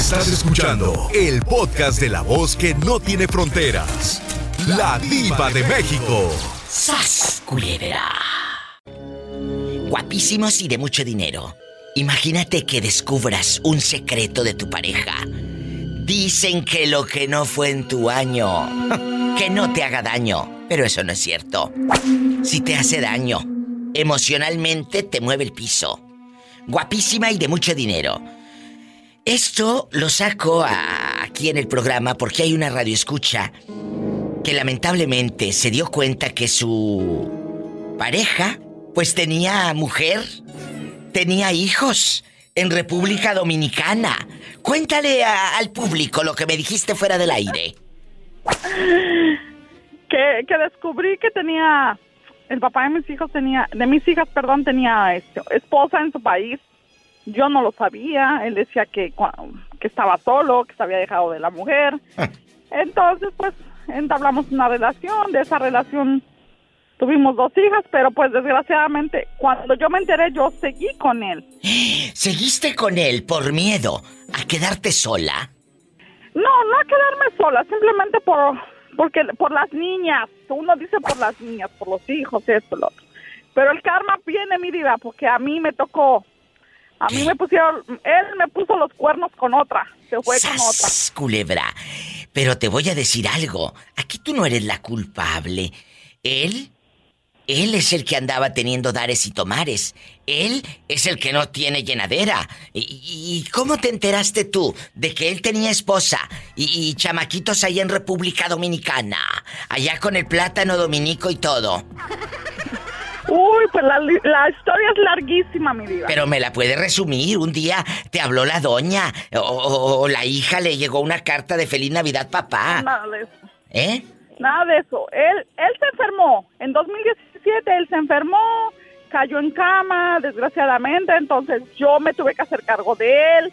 Estás escuchando el podcast de la voz que no tiene fronteras. La diva de México. ¡Sas, culebra! Guapísimos y de mucho dinero. Imagínate que descubras un secreto de tu pareja. Dicen que lo que no fue en tu año, que no te haga daño, pero eso no es cierto. Si te hace daño, emocionalmente te mueve el piso. Guapísima y de mucho dinero. Esto lo saco aquí en el programa porque hay una radio escucha que lamentablemente se dio cuenta que su pareja pues tenía mujer, tenía hijos en República Dominicana. Cuéntale al público lo que me dijiste fuera del aire. Que, que descubrí que tenía el papá de mis hijos tenía, de mis hijas, perdón, tenía este, esposa en su país. Yo no lo sabía. Él decía que, que estaba solo, que se había dejado de la mujer. Ah. Entonces, pues, entablamos una relación. De esa relación tuvimos dos hijas, pero pues desgraciadamente, cuando yo me enteré, yo seguí con él. ¿Seguiste con él por miedo a quedarte sola? No, no a quedarme sola, simplemente por porque por las niñas, uno dice por las niñas, por los hijos, esto, lo otro. Pero el karma viene, mi vida, porque a mí me tocó, a mí me pusieron, él me puso los cuernos con otra, se fue con otra. culebra! Pero te voy a decir algo, aquí tú no eres la culpable. Él él es el que andaba teniendo dares y tomares. Él es el que no tiene llenadera. ¿Y, cómo te enteraste tú de que él tenía esposa y, chamaquitos ahí en República Dominicana? Allá con el plátano dominico y todo. Uy, pues la, historia es larguísima, mi vida. Pero me la puede resumir. Un día te habló la doña o, o la hija le llegó una carta de Feliz Navidad, papá. Nada de eso. ¿Eh? Nada de eso. Él, él se enfermó en 2017 él se enfermó, cayó en cama, desgraciadamente, entonces yo me tuve que hacer cargo de él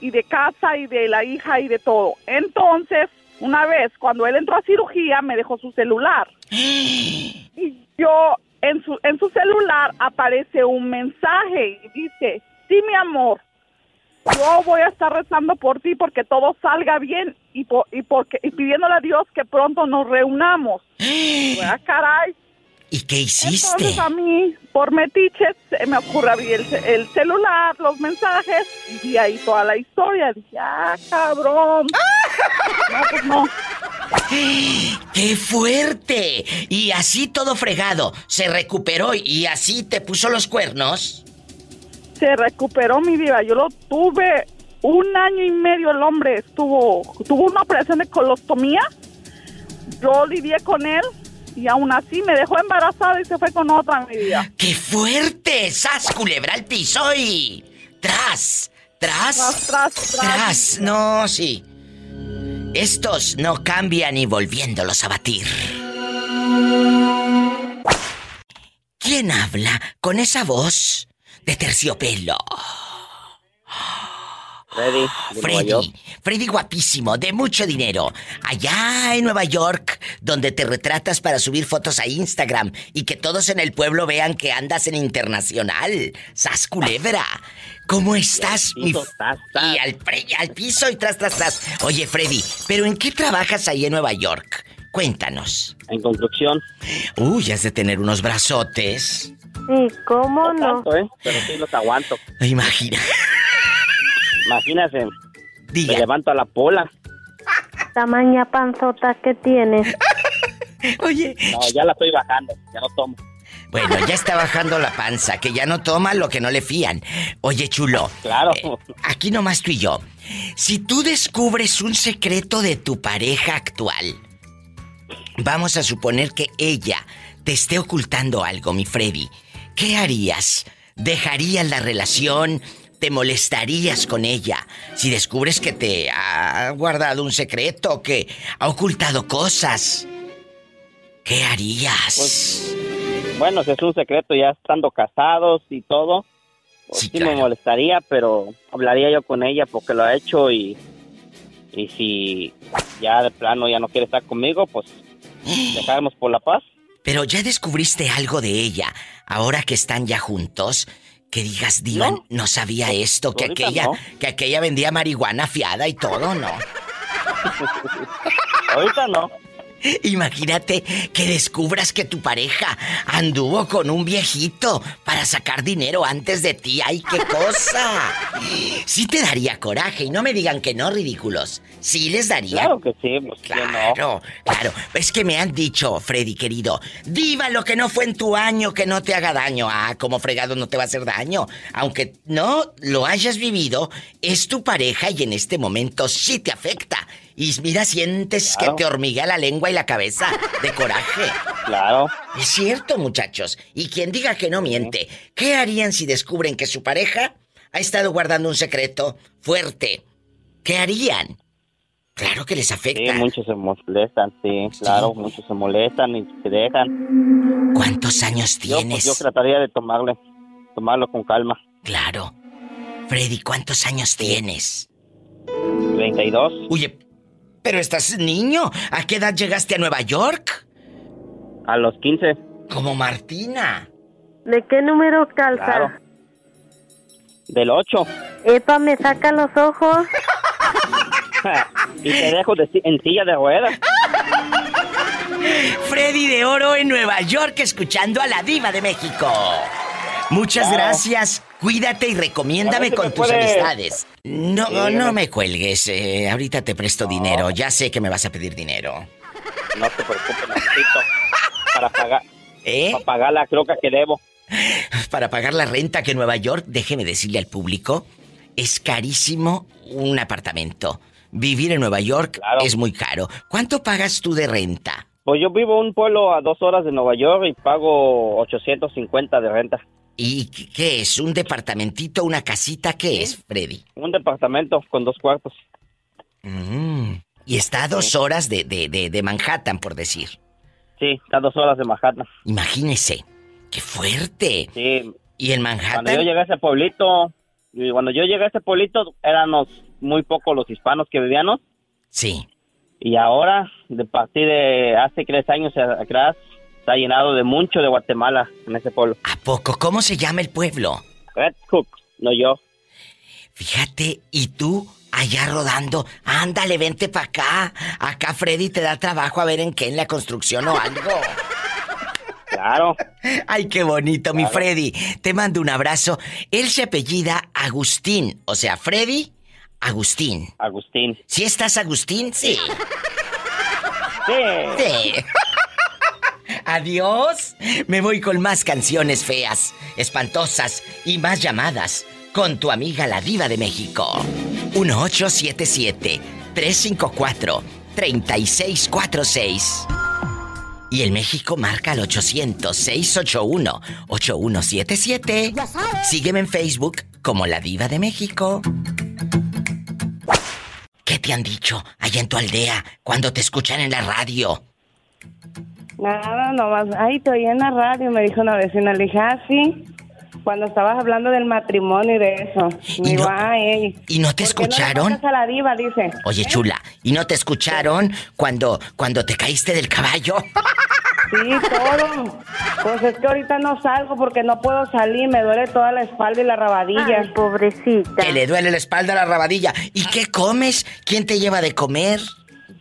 y de casa y de la hija y de todo. Entonces, una vez cuando él entró a cirugía, me dejó su celular. y yo en su en su celular aparece un mensaje y dice, "Sí, mi amor, yo voy a estar rezando por ti porque todo salga bien y, y porque y pidiéndole a Dios que pronto nos reunamos." ah, caray. ¿Y qué hiciste? Entonces a mí, por metiches, me ocurre abrir el, celular, los mensajes, y vi ahí toda la historia. Dije, ah, cabrón. no, pues no. ¡Qué fuerte! Y así todo fregado. Se recuperó y así te puso los cuernos. Se recuperó mi vida. Yo lo tuve un año y medio. El hombre estuvo, tuvo una operación de colostomía. Yo lidié con él y aún así me dejó embarazada y se fue con otra mi vida. ¡Qué fuerte! ¡Sas, culebra al piso y... ¡Tras! ¿Tras? Tras, tras, tras. Tras. No, sí. Estos no cambian ni volviéndolos a batir. ¿Quién habla con esa voz de terciopelo? Freddy. Freddy. Freddy guapísimo, de mucho dinero. Allá en Nueva York, donde te retratas para subir fotos a Instagram y que todos en el pueblo vean que andas en internacional. Sas culebra. ¿Cómo estás? Y al, al piso y tras, tras, tras. Oye, Freddy, ¿pero en qué trabajas ahí en Nueva York? Cuéntanos. En construcción. Uy, has de tener unos brazotes. Sí, ¿cómo no? ¿eh? Pero sí los aguanto. Imagina. Imagínese. Me levanto a la pola. Tamaña panzota que tienes. Oye. No, ya la estoy bajando, ya no tomo. Bueno, ya está bajando la panza, que ya no toma lo que no le fían. Oye, chulo. Claro. Eh, aquí nomás tú y yo. Si tú descubres un secreto de tu pareja actual, vamos a suponer que ella te esté ocultando algo, mi Freddy. ¿Qué harías? ¿Dejarías la relación? Te molestarías con ella si descubres que te ha guardado un secreto, que ha ocultado cosas? ¿Qué harías? Pues, bueno, si es un secreto ya estando casados y todo, pues sí, me molestaría, pero hablaría yo con ella porque lo ha hecho y, y si ya de plano ya no quiere estar conmigo, pues dejaremos por la paz. Pero ya descubriste algo de ella, ahora que están ya juntos, Que digas, Diva, no, sabía esto, que aquella, que aquella vendía marihuana fiada y todo, ¿no? Ahorita no. Imagínate que descubras que tu pareja anduvo con un viejito para sacar dinero antes de ti. ¡Ay, qué cosa! Sí te daría coraje y no me digan que no, ridículos. Sí les daría. Claro que sí, pues claro, claro. Es que me han dicho, Freddy querido, diva lo que no fue en tu año, que no te haga daño. Ah, como fregado no te va a hacer daño. Aunque no lo hayas vivido, es tu pareja y en este momento sí te afecta. Y mira, sientes que te hormiguea la lengua y la cabeza de coraje. Claro. Es cierto, muchachos. Y quien diga que no miente, ¿qué harían si descubren que su pareja ha estado guardando un secreto fuerte? ¿Qué harían? Claro que les afecta. Sí, muchos se molestan, sí, claro, muchos se molestan y se dejan. ¿Cuántos años pues, tienes? Yo, trataría de tomarle, tomarlo con calma. Claro. Freddy, ¿cuántos años tienes? 32. Oye, pero estás niño. ¿A qué edad llegaste a Nueva York? A los 15. Como Martina. ¿De qué número calza? Claro. Del 8. Epa, me saca los ojos. y te dejo en silla de ruedas. Freddy de Oro en Nueva York escuchando a la diva de México. Muchas gracias. Cuídate y recomiéndame con tus amistades. No, no me cuelgues. Eh, ahorita te presto dinero. Ya sé que me vas a pedir dinero. No te preocupes, necesito para pagar. ¿Eh? Para pagar la croca que debo. Para pagar la renta que en Nueva York, déjeme decirle al público, es carísimo un apartamento. Vivir en Nueva York es muy caro. ¿Cuánto pagas tú de renta? Pues yo vivo en un pueblo a dos horas de Nueva York y pago 850 de renta. ¿Y qué es? ¿Un departamentito, una casita? ¿Qué es, Freddy? Un departamento con dos cuartos. Mm, y está a dos horas de, de, Manhattan, por decir. Sí, está a dos horas de Manhattan. Imagínese. ¡Qué fuerte! Sí. ¿Y en Manhattan? Cuando yo llegué a ese pueblito, y cuando yo llegué a ese pueblito, éramos muy pocos los hispanos que vivíamos. Sí. Y ahora, de partir de hace tres años atrás, está llenado de mucho de Guatemala en ese pueblo. ¿A poco? ¿Cómo se llama el pueblo? Red Hook, no yo. Fíjate, y tú allá rodando, ándale, vente para acá. Acá Freddy te da trabajo a ver en qué, en la construcción o algo. Claro. Ay, qué bonito, mi Freddy. Te mando un abrazo. Él se apellida Agustín, o sea, Freddy Agustín. Agustín. ¿Sí estás Agustín? Sí. Sí. sí. Adiós. Me voy con más canciones feas, espantosas y más llamadas con tu amiga la diva de México. 1877 354 3646. Y el México marca al 800-681-8177. Sígueme en Facebook como La Diva de México. ¿Qué te han dicho allá en tu aldea cuando te escuchan en la radio? Nada, nomás. Ay, te oí en la radio, me dijo una vecina. Le dije, ah, sí. Cuando estabas hablando del matrimonio y de eso. ¿Y no, ¿Y no te escucharon? No a la diva, dice. Oye, chula, ¿y no te escucharon cuando, cuando te caíste del caballo? Sí, todo. Pues es que ahorita no salgo porque no puedo salir, me duele toda la espalda y la rabadilla. Ay, pobrecita. Que le duele la espalda y la rabadilla. ¿Y qué comes? ¿Quién te lleva de comer?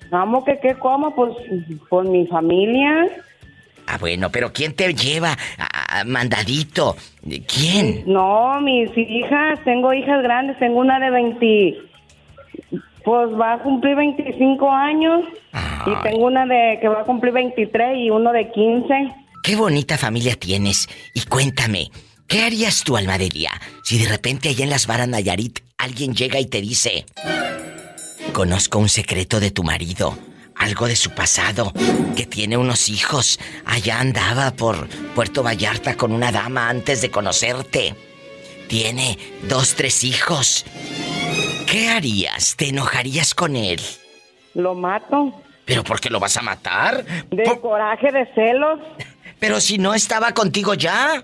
Vamos, que qué como, pues, por mi familia. Ah, bueno, pero ¿quién te lleva a, mandadito? ¿Quién? No, mis hijas, tengo hijas grandes, tengo una de 20, pues va a cumplir 25 años y tengo una de que va a cumplir 23 y uno de 15. Qué bonita familia tienes. Y cuéntame, ¿qué harías tú, Almadelia, si de repente allá en las varas Nayarit alguien llega y te dice... Conozco un secreto de tu marido, algo de su pasado, que tiene unos hijos. Allá andaba por Puerto Vallarta con una dama antes de conocerte. Tiene dos, tres hijos. ¿Qué harías? ¿Te enojarías con él? Lo mato. ¿Pero por qué lo vas a matar? De coraje, de celos. Pero si no estaba contigo ya.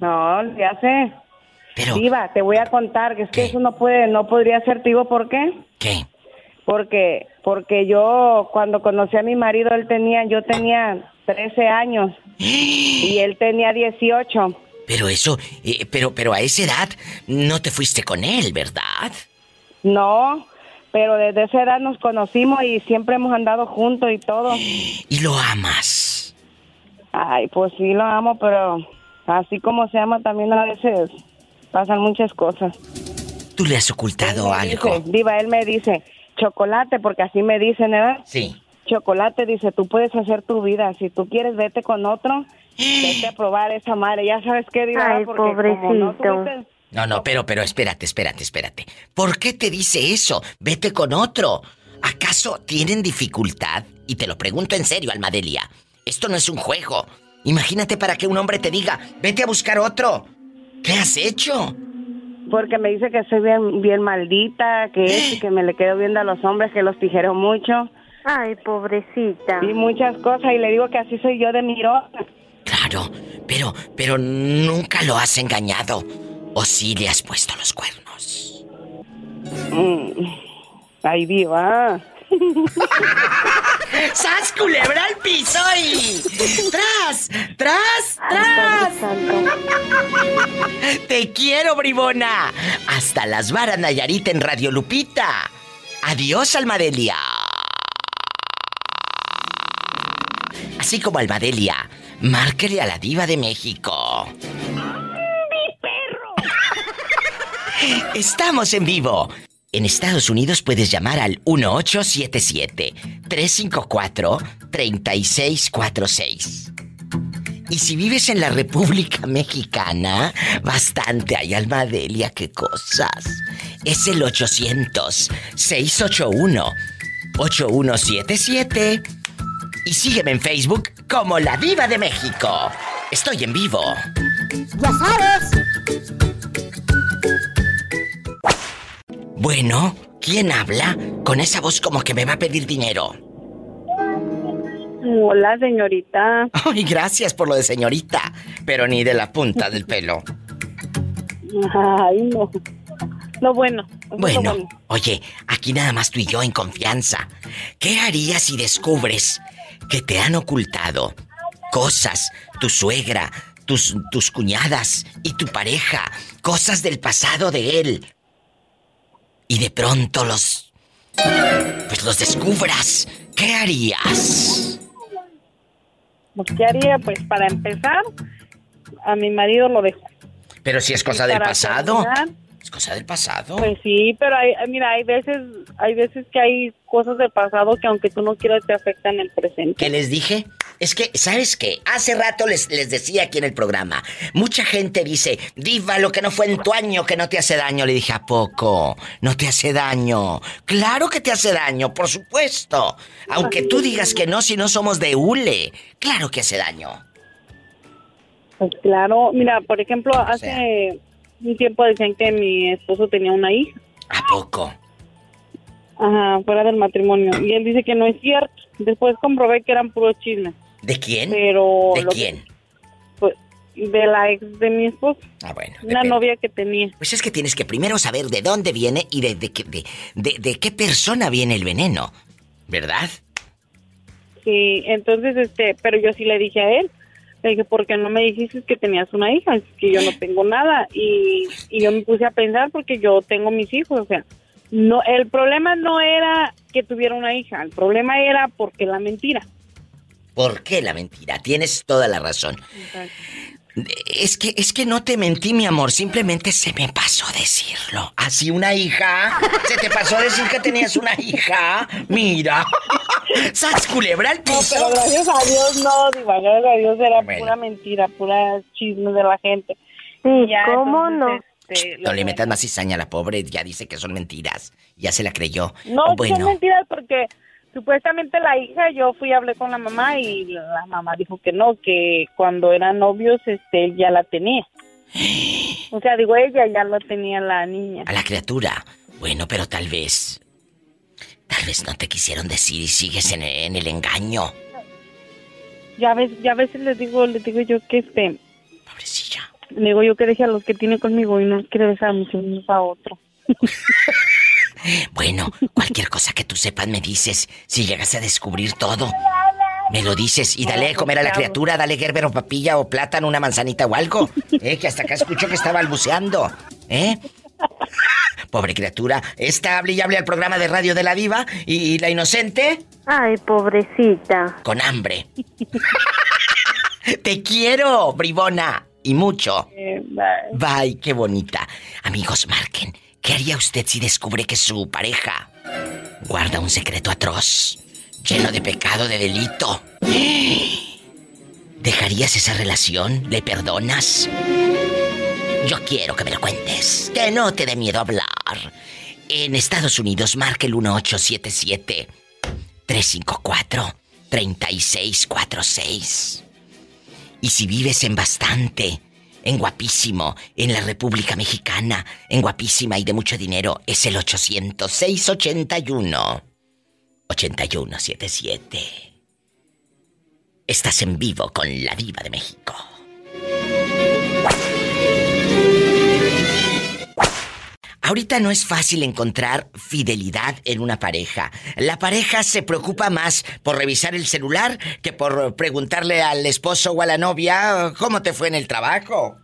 No, ya sé. Pero... Viva, te voy a contar que es que eso no puede, no podría ser, digo, ¿por qué? ¿Qué? Porque, porque yo cuando conocí a mi marido, él tenía, yo tenía 13 años y él tenía 18. Pero eso, eh, pero, pero a esa edad no te fuiste con él, ¿verdad? No, pero desde esa edad nos conocimos y siempre hemos andado juntos y todo. ¿Y lo amas? Ay, pues sí lo amo, pero así como se ama también a veces pasan muchas cosas. ¿Tú le has ocultado algo? diva, él me dice, chocolate, porque así me dicen, ¿verdad? Sí. Chocolate dice, tú puedes hacer tu vida, si tú quieres vete con otro, vete a probar esa madre, ya sabes qué, diva, Ay, pobrecito. No, no, pero, pero espérate, espérate, espérate. ¿Por qué te dice eso? Vete con otro. ¿Acaso tienen dificultad? Y te lo pregunto en serio, Almadelia. Esto no es un juego. Imagínate para que un hombre te diga, vete a buscar otro. ¿Qué has hecho? Porque me dice que soy bien, bien maldita, que es, que me le quedo viendo a los hombres, que los tijero mucho. Ay, pobrecita. Y muchas cosas, y le digo que así soy yo de mirosa. Claro, pero, pero nunca lo has engañado. ¿O sí le has puesto los cuernos? Mm. Ay, viva. ¡Sas culebra al piso y... ¡Tras! ¡Tras! ¡Tras! ¡Te quiero, bribona! Hasta las varas Nayarit en Radio Lupita. Adiós, Almadelia. Así como Almadelia, márquele a la diva de México. ¡Mi perro! Estamos en vivo. En Estados Unidos puedes llamar al 1877-354-3646. Y si vives en la República Mexicana, bastante hay Almadelia, qué cosas. Es el 800-681-8177. Y sígueme en Facebook como La Diva de México. Estoy en vivo. Ya. Bueno, ¿quién habla? Con esa voz como que me va a pedir dinero. Hola, señorita. Ay, gracias por lo de señorita, pero ni de la punta del pelo. Ay, no. Lo bueno. Bueno, oye, aquí nada más tú y yo en confianza. ¿Qué harías si descubres que te han ocultado cosas, tu suegra, tus, tus cuñadas y tu pareja, cosas del pasado de él? Y de pronto los... Pues los descubras. ¿Qué harías? Pues, ¿Qué haría? Pues para empezar, a mi marido lo dejo. Pero si es cosa del pasado. Es cosa del pasado. Pues sí, pero hay, mira, hay veces, hay veces que hay cosas del pasado que aunque tú no quieras te afectan el presente. ¿Qué les dije? Es que, ¿sabes qué? Hace rato les, les decía aquí en el programa, mucha gente dice, diva, lo que no fue en tu año que no te hace daño. Le dije, ¿a poco? No te hace daño. Claro que te hace daño, por supuesto. Aunque tú digas que no, si no somos de hule. Claro que hace daño. Pues claro, mira, por ejemplo, hace un tiempo decían que mi esposo tenía una hija. ¿A poco? Ajá, fuera del matrimonio. Y él dice que no es cierto. Después comprobé que eran puros chismes. ¿De quién? Pero ¿De quién? pues, de la ex de mi esposo. Ah, bueno. Una novia que tenía. Pues es que tienes que primero saber de dónde viene y de, de, de, de qué persona viene el veneno, ¿verdad? Sí, entonces, este, pero yo sí le dije a él, le dije, ¿por qué no me dijiste que tenías una hija? Es que yo no tengo nada. Y, y yo me puse a pensar porque yo tengo mis hijos, o sea, no, el problema no era que tuviera una hija, el problema era porque la mentira. ¿Por qué la mentira? Tienes toda la razón. Es que, es que no te mentí, mi amor. Simplemente se me pasó decirlo. ¿Así una hija? ¿Se te pasó decir que tenías una hija? Mira. ¡Sas culebra el piso! No, pero gracias a Dios no, Diva. Gracias a Dios era pura mentira, pura chisme de la gente. Sí, ¿cómo no? Este, no le metas más cizaña a la pobre. Ya dice que son mentiras. Ya se la creyó. No, son mentiras porque supuestamente la hija, yo fui a hablar con la mamá y la mamá dijo que no, que cuando eran novios, este, ya la tenía. O sea, digo, ella ya lo tenía la niña. A la criatura. Bueno, pero tal vez. Tal vez no te quisieron decir y sigues en, en el engaño. Ya ves, ya a veces les digo, les digo yo que este. Pobrecilla. Le digo yo que deje a los que tiene conmigo y no quiere besar a hijos a otro. Bueno, cualquier cosa que tú sepas me dices si llegas a descubrir todo. Me lo dices y dale a comer a la criatura, dale Gerber o papilla o plátano, una manzanita o algo. ¿Eh? Que hasta acá escucho que estaba balbuceando. ¿Eh? Pobre criatura. Está hable y hable al programa de radio de la diva y, la inocente. Ay, pobrecita. Con hambre. Te quiero, bribona. Y mucho. Eh, bye. Bye, qué bonita. Amigos, marquen. ¿Qué haría usted si descubre que su pareja guarda un secreto atroz, lleno de pecado, de delito? ¿Dejarías esa relación? ¿Le perdonas? Yo quiero que me lo cuentes. Que no te dé miedo hablar. En Estados Unidos, marca el 1877 354 3646. Y si vives en bastante, en guapísimo, en la República Mexicana, en guapísima y de mucho dinero, es el 800 681 8177. Estás en vivo con la diva de México. Ahorita no es fácil encontrar fidelidad en una pareja. La pareja se preocupa más por revisar el celular que por preguntarle al esposo o a la novia cómo te fue en el trabajo.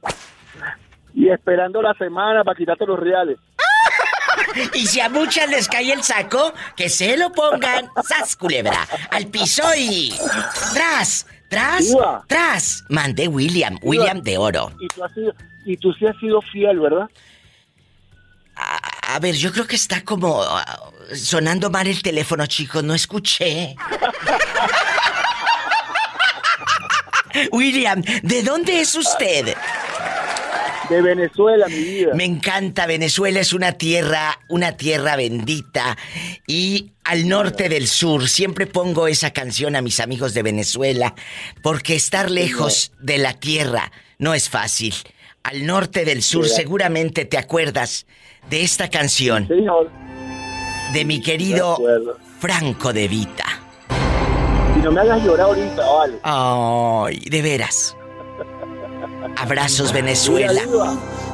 Y esperando la semana para quitarte los reales. Y si a muchas les cae el saco, que se lo pongan, sas culebra, al piso y... ¡Tras! ¡Tras! ¡Tras! Mandé William, William de oro. Y tú, has sido, y tú sí has sido fiel, ¿verdad? A, ver, yo creo que está como ah, sonando mal el teléfono, chicos. No escuché. William, ¿de dónde es usted? De Venezuela, mi vida. Me encanta, Venezuela es una tierra, una tierra bendita. Y al norte del sur, siempre pongo esa canción a mis amigos de Venezuela, porque estar lejos de la tierra no es fácil. Al norte del sur, seguramente te acuerdas de esta canción. De mi querido Franco de Vita. Y no me hagas llorar ahorita, vale. Ay, de veras. Abrazos, Venezuela.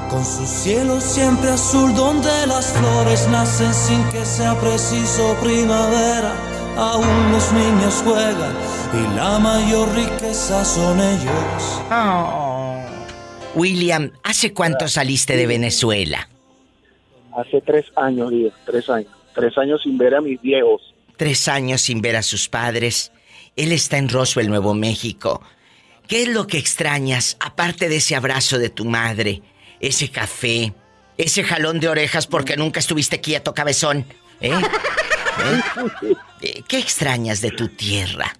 Con su cielo siempre azul, donde las flores nacen sin que sea preciso primavera. Aún los niños juegan y la mayor riqueza son ellos. Oh. William, ¿hace cuánto saliste de Venezuela? Hace tres años, Dios, tres años. Tres años sin ver a mis viejos. Tres años sin ver a sus padres. Él está en Roswell, Nuevo México. ¿Qué es lo que extrañas, aparte de ese abrazo de tu madre, ese café, ese jalón de orejas porque nunca estuviste quieto, cabezón? ¿Eh? ¿Eh? ¿Eh? ¿Qué extrañas de tu tierra?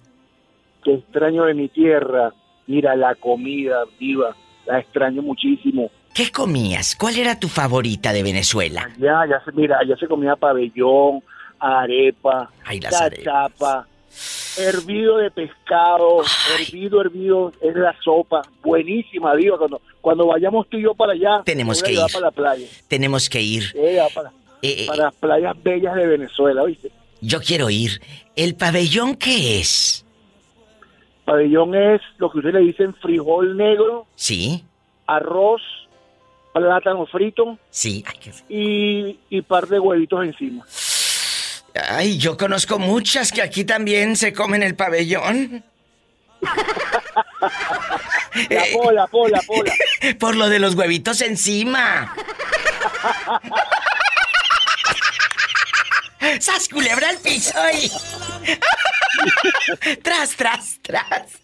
¿Qué extraño de mi tierra? Mira, la comida, viva, la extraño muchísimo. ¿Qué comías? ¿Cuál era tu favorita de Venezuela? Ya, ya se, mira, ya se comía pabellón, arepa, cachapa, hervido de pescado, hervido, hervido, es la sopa, buenísima, digo, cuando, cuando vayamos tú y yo para allá, tenemos que ir. Para la playa. Tenemos que ir. para, eh, eh, para las playas bellas de Venezuela, ¿viste? Yo quiero ir. ¿El pabellón qué es? Pabellón es lo que ustedes le dicen frijol negro. Sí. Arroz, plátano frito. Sí. y, y par de huevitos encima. Ay, yo conozco muchas que aquí también se comen el pabellón. La pola, pola, pola. Por lo de los huevitos encima. ¡Sas culebra al piso y... tras, tras, tras.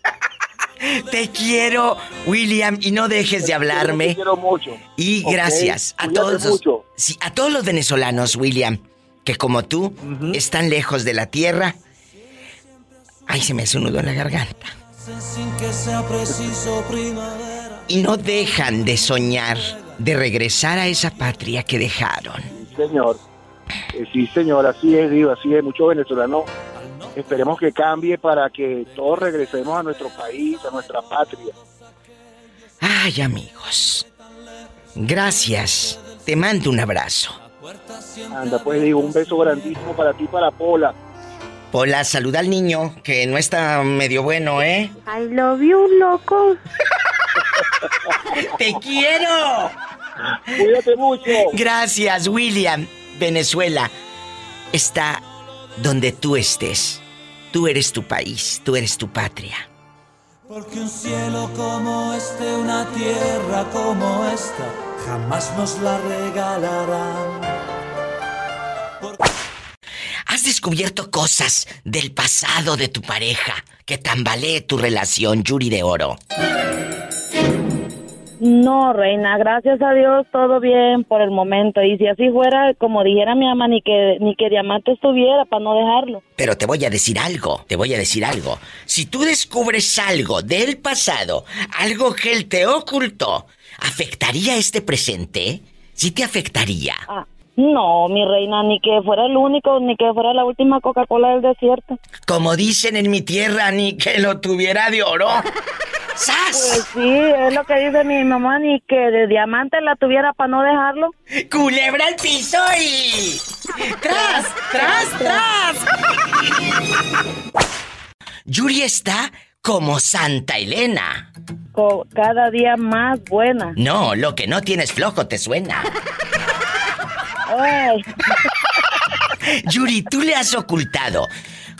Te quiero, William, y no dejes de hablarme. Te quiero mucho. Y gracias a todos, los, sí, a todos los venezolanos, William, que como tú están lejos de la tierra. Ay, se me hace un nudo en la garganta. Y no dejan de soñar de regresar a esa patria que dejaron. señor. Eh, sí, señor, así es, digo, así es. Muchos venezolanos esperemos que cambie para que todos regresemos a nuestro país, a nuestra patria. Ay, amigos. Gracias. Te mando un abrazo. Anda, pues digo, un beso grandísimo para ti, para Pola. Pola, saluda al niño, que no está medio bueno, ¿eh? I love you, loco. ¡Te quiero! Cuídate mucho. Gracias, William. Venezuela está donde tú estés. Tú eres tu país, tú eres tu patria. Porque un cielo como este, una tierra como esta, jamás nos la regalarán. ¿Has descubierto cosas del pasado de tu pareja que tambalee tu relación, Yuri de Oro? No, reina, gracias a Dios todo bien por el momento. Y si así fuera, como dijera mi ama, ni que, ni que diamante estuviera para no dejarlo. Pero te voy a decir algo, te voy a decir algo. Si tú descubres algo del pasado, algo que él te ocultó, ¿afectaría este presente? ¿Sí te afectaría? Ah, no, mi reina, ni que fuera el único, ni que fuera la última Coca-Cola del desierto. Como dicen en mi tierra, ni que lo tuviera de oro. ¡Sas! Pues sí, es lo que dice mi mamá, ni que de diamante la tuviera para no dejarlo. ¡Culebra al piso y... ¡Tras, tras, tras! Yuri está como Santa Elena. cada día más buena. No, lo que no tienes flojo te suena. Ay. Yuri, tú le has ocultado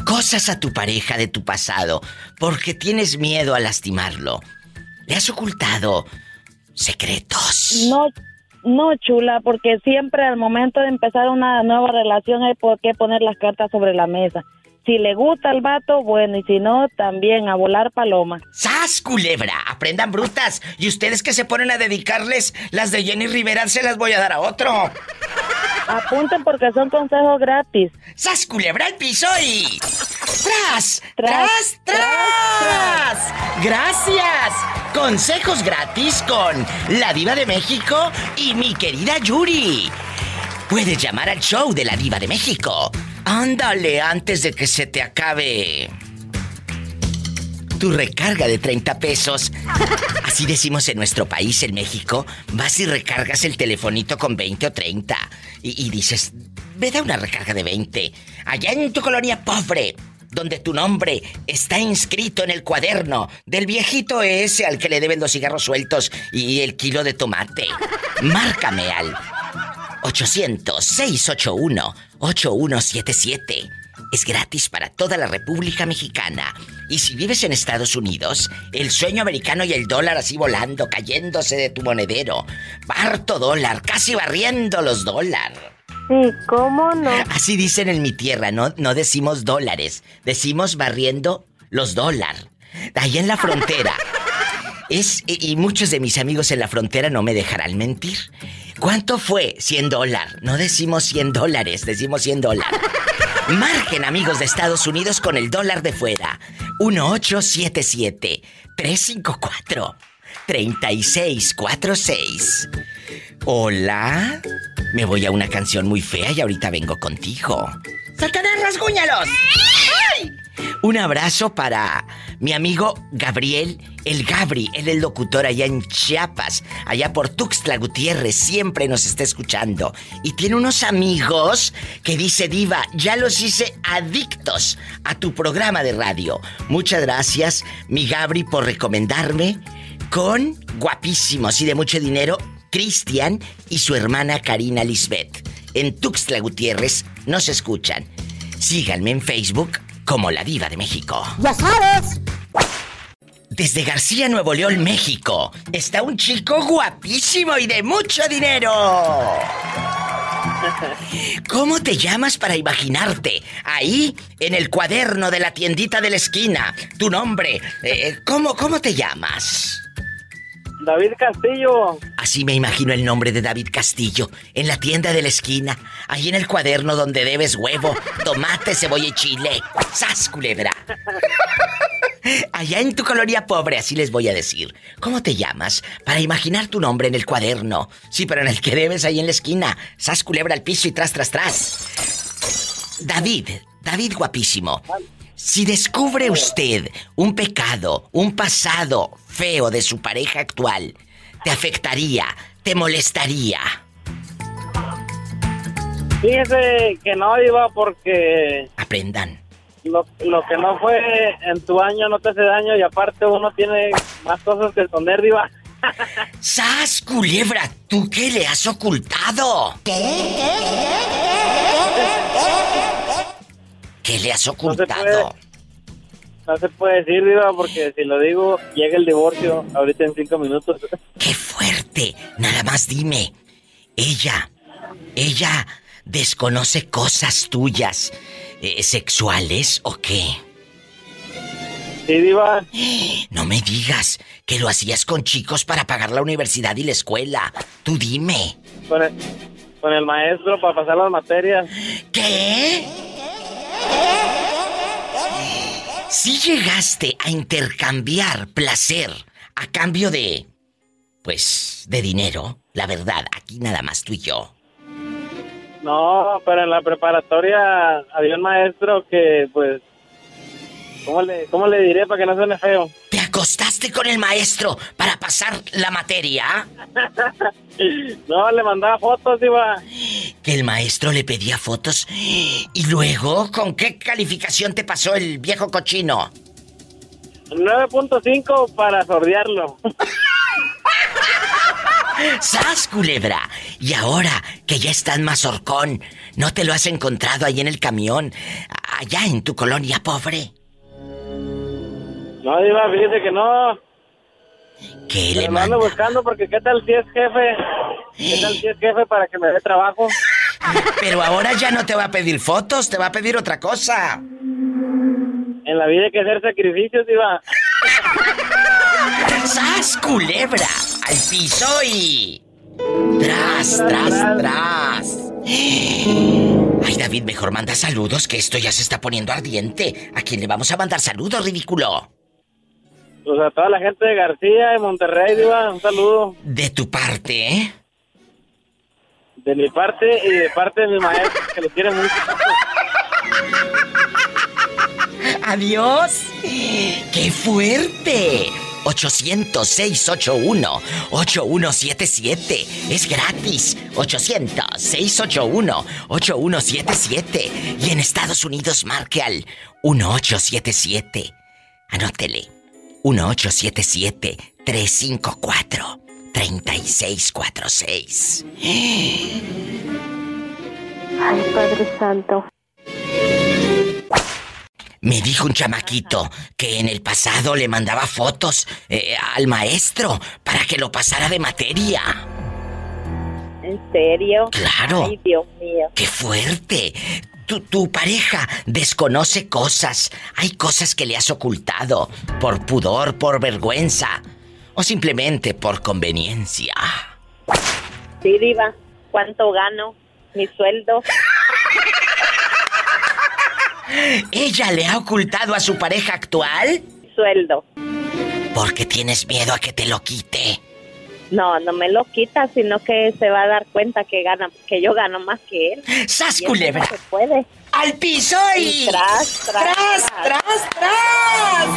cosas a tu pareja de tu pasado porque tienes miedo a lastimarlo. ¿Le has ocultado secretos? No, no, chula, porque siempre al momento de empezar una nueva relación hay por qué poner las cartas sobre la mesa. Si le gusta el vato, bueno, y si no, también a volar paloma. ¡Sas, culebra! Aprendan brutas. Y ustedes que se ponen a dedicarles las de Jenny Rivera, se las voy a dar a otro. Apunten porque son consejos gratis. ¡Sas, culebra el piso y... ¡Tras! ¡Tras! ¡Tras! ¡Gracias! Consejos gratis con la Diva de México y mi querida Yuri. Puedes llamar al show de la Diva de México Ándale antes de que se te acabe tu recarga de 30 pesos. Así decimos en nuestro país, en México. Vas y recargas el telefonito con 20 o 30. Y, dices, ve da una recarga de 20. Allá en tu colonia pobre, donde tu nombre está inscrito en el cuaderno del viejito ese al que le deben los cigarros sueltos y el kilo de tomate. Márcame al 800-681-8177. Es gratis para toda la República Mexicana. Y si vives en Estados Unidos, el sueño americano y el dólar así volando, cayéndose de tu monedero. Barto dólar, casi barriendo los dólares. Sí, ¿cómo no? Así dicen en mi tierra, no, no decimos dólares, decimos barriendo los dólares. Ahí en la frontera. Es, y muchos de mis amigos en la frontera no me dejarán mentir. ¿Cuánto fue? 100 dólares. No decimos 100 dólares, decimos 100 dólares. Marquen amigos de Estados Unidos con el dólar de fuera. 1877-354-3646. Hola. Me voy a una canción muy fea y ahorita vengo contigo. ¡Satanás, rasguñalos! ¡Ay! Un abrazo para mi amigo Gabriel, el Gabri, él es locutor allá en Chiapas, allá por Tuxtla Gutiérrez, siempre nos está escuchando. Y tiene unos amigos que dice Diva, ya los hice adictos a tu programa de radio. Muchas gracias, mi Gabri, por recomendarme con guapísimos y de mucho dinero, Cristian y su hermana Karina Lisbeth. En Tuxtla Gutiérrez nos escuchan. Síganme en Facebook como la diva de México. Ya sabes. Desde García, Nuevo León, México, está un chico guapísimo y de mucho dinero. ¿Cómo te llamas para imaginarte? Ahí, en el cuaderno de la tiendita de la esquina. Tu nombre. Eh, eh, ¿cómo, ¿Cómo te llamas? David Castillo. Así me imagino el nombre de David Castillo, en la tienda de la esquina, ahí en el cuaderno donde debes huevo, tomate, cebolla y chile. ¡Sas, culebra! Allá en tu colonia pobre, así les voy a decir. ¿Cómo te llamas? Para imaginar tu nombre en el cuaderno. Sí, pero en el que debes ahí en la esquina. ¡Sas, culebra al piso y tras, tras, tras! David, David guapísimo. Si descubre usted un pecado, un pasado feo de su pareja actual, ¿te afectaría? ¿Te molestaría? Fíjese que no iba porque... Aprendan. Lo, que no fue en tu año no te hace daño y aparte uno tiene más cosas que esconder, Diva. ¡Sas, culebra! ¿Tú qué le has ocultado? ¿Qué? ¿Qué le has ocultado? no se puede decir, Diva, porque si lo digo, llega el divorcio ahorita en cinco minutos. ¡Qué fuerte! Nada más dime. Ella, ella desconoce cosas tuyas, eh, sexuales o qué? Sí, Diva. No me digas que lo hacías con chicos para pagar la universidad y la escuela. Tú dime. Con el, con el maestro para pasar las materias. ¿Qué? Si llegaste a intercambiar placer a cambio de... Pues de dinero, la verdad, aquí nada más tú y yo. No, pero en la preparatoria había un maestro que pues ¿Cómo le, ¿Cómo le diré para que no suene feo? ¿Te acostaste con el maestro para pasar la materia? no, le mandaba fotos, iba. Que el maestro le pedía fotos. ¿Y luego con qué calificación te pasó el viejo cochino? 9.5 para sordearlo. ¡Sas, culebra! Y ahora que ya estás más horcón, ¿no te lo has encontrado ahí en el camión, allá en tu colonia pobre? No, Diva, fíjese que no. ¿Qué le manda? ando buscando porque ¿qué tal si es jefe? ¿Qué tal si es jefe para que me dé trabajo? Pero ahora ya no te va a pedir fotos, te va a pedir otra cosa. En la vida hay que hacer sacrificios, Diva. ¡Sas, culebra! ¡Al piso y... ¡Tras, tras, tras! Ay, David, mejor manda saludos, que esto ya se está poniendo ardiente. ¿A quién le vamos a mandar saludos, ridículo? Pues a toda la gente de García, de Monterrey, Diva, un saludo. De tu parte, ¿eh? De mi parte y de parte de mi maestro, que lo quiere mucho. Adiós. ¡Qué fuerte! 800-681-8177. Es gratis. 800-681-8177. Y en Estados Unidos marque al 1877. Anótele. 1877-354-3646. Ay, Padre Santo. Me dijo un chamaquito que en el pasado le mandaba fotos eh, al maestro para que lo pasara de materia. ¿En serio? Claro. Ay, Dios mío. ¡Qué fuerte! Tu, tu, pareja desconoce cosas. Hay cosas que le has ocultado por pudor, por vergüenza o simplemente por conveniencia. Sí, diva. ¿Cuánto gano? Mi sueldo. ¿Ella le ha ocultado a su pareja actual? Sueldo. Porque tienes miedo a que te lo quite. No, no me lo quita, sino que se va a dar cuenta que gana, que yo gano más que él. ¡Sas, culebra! se puede. ¡Al piso y... tras, tras, tras, tras, tras!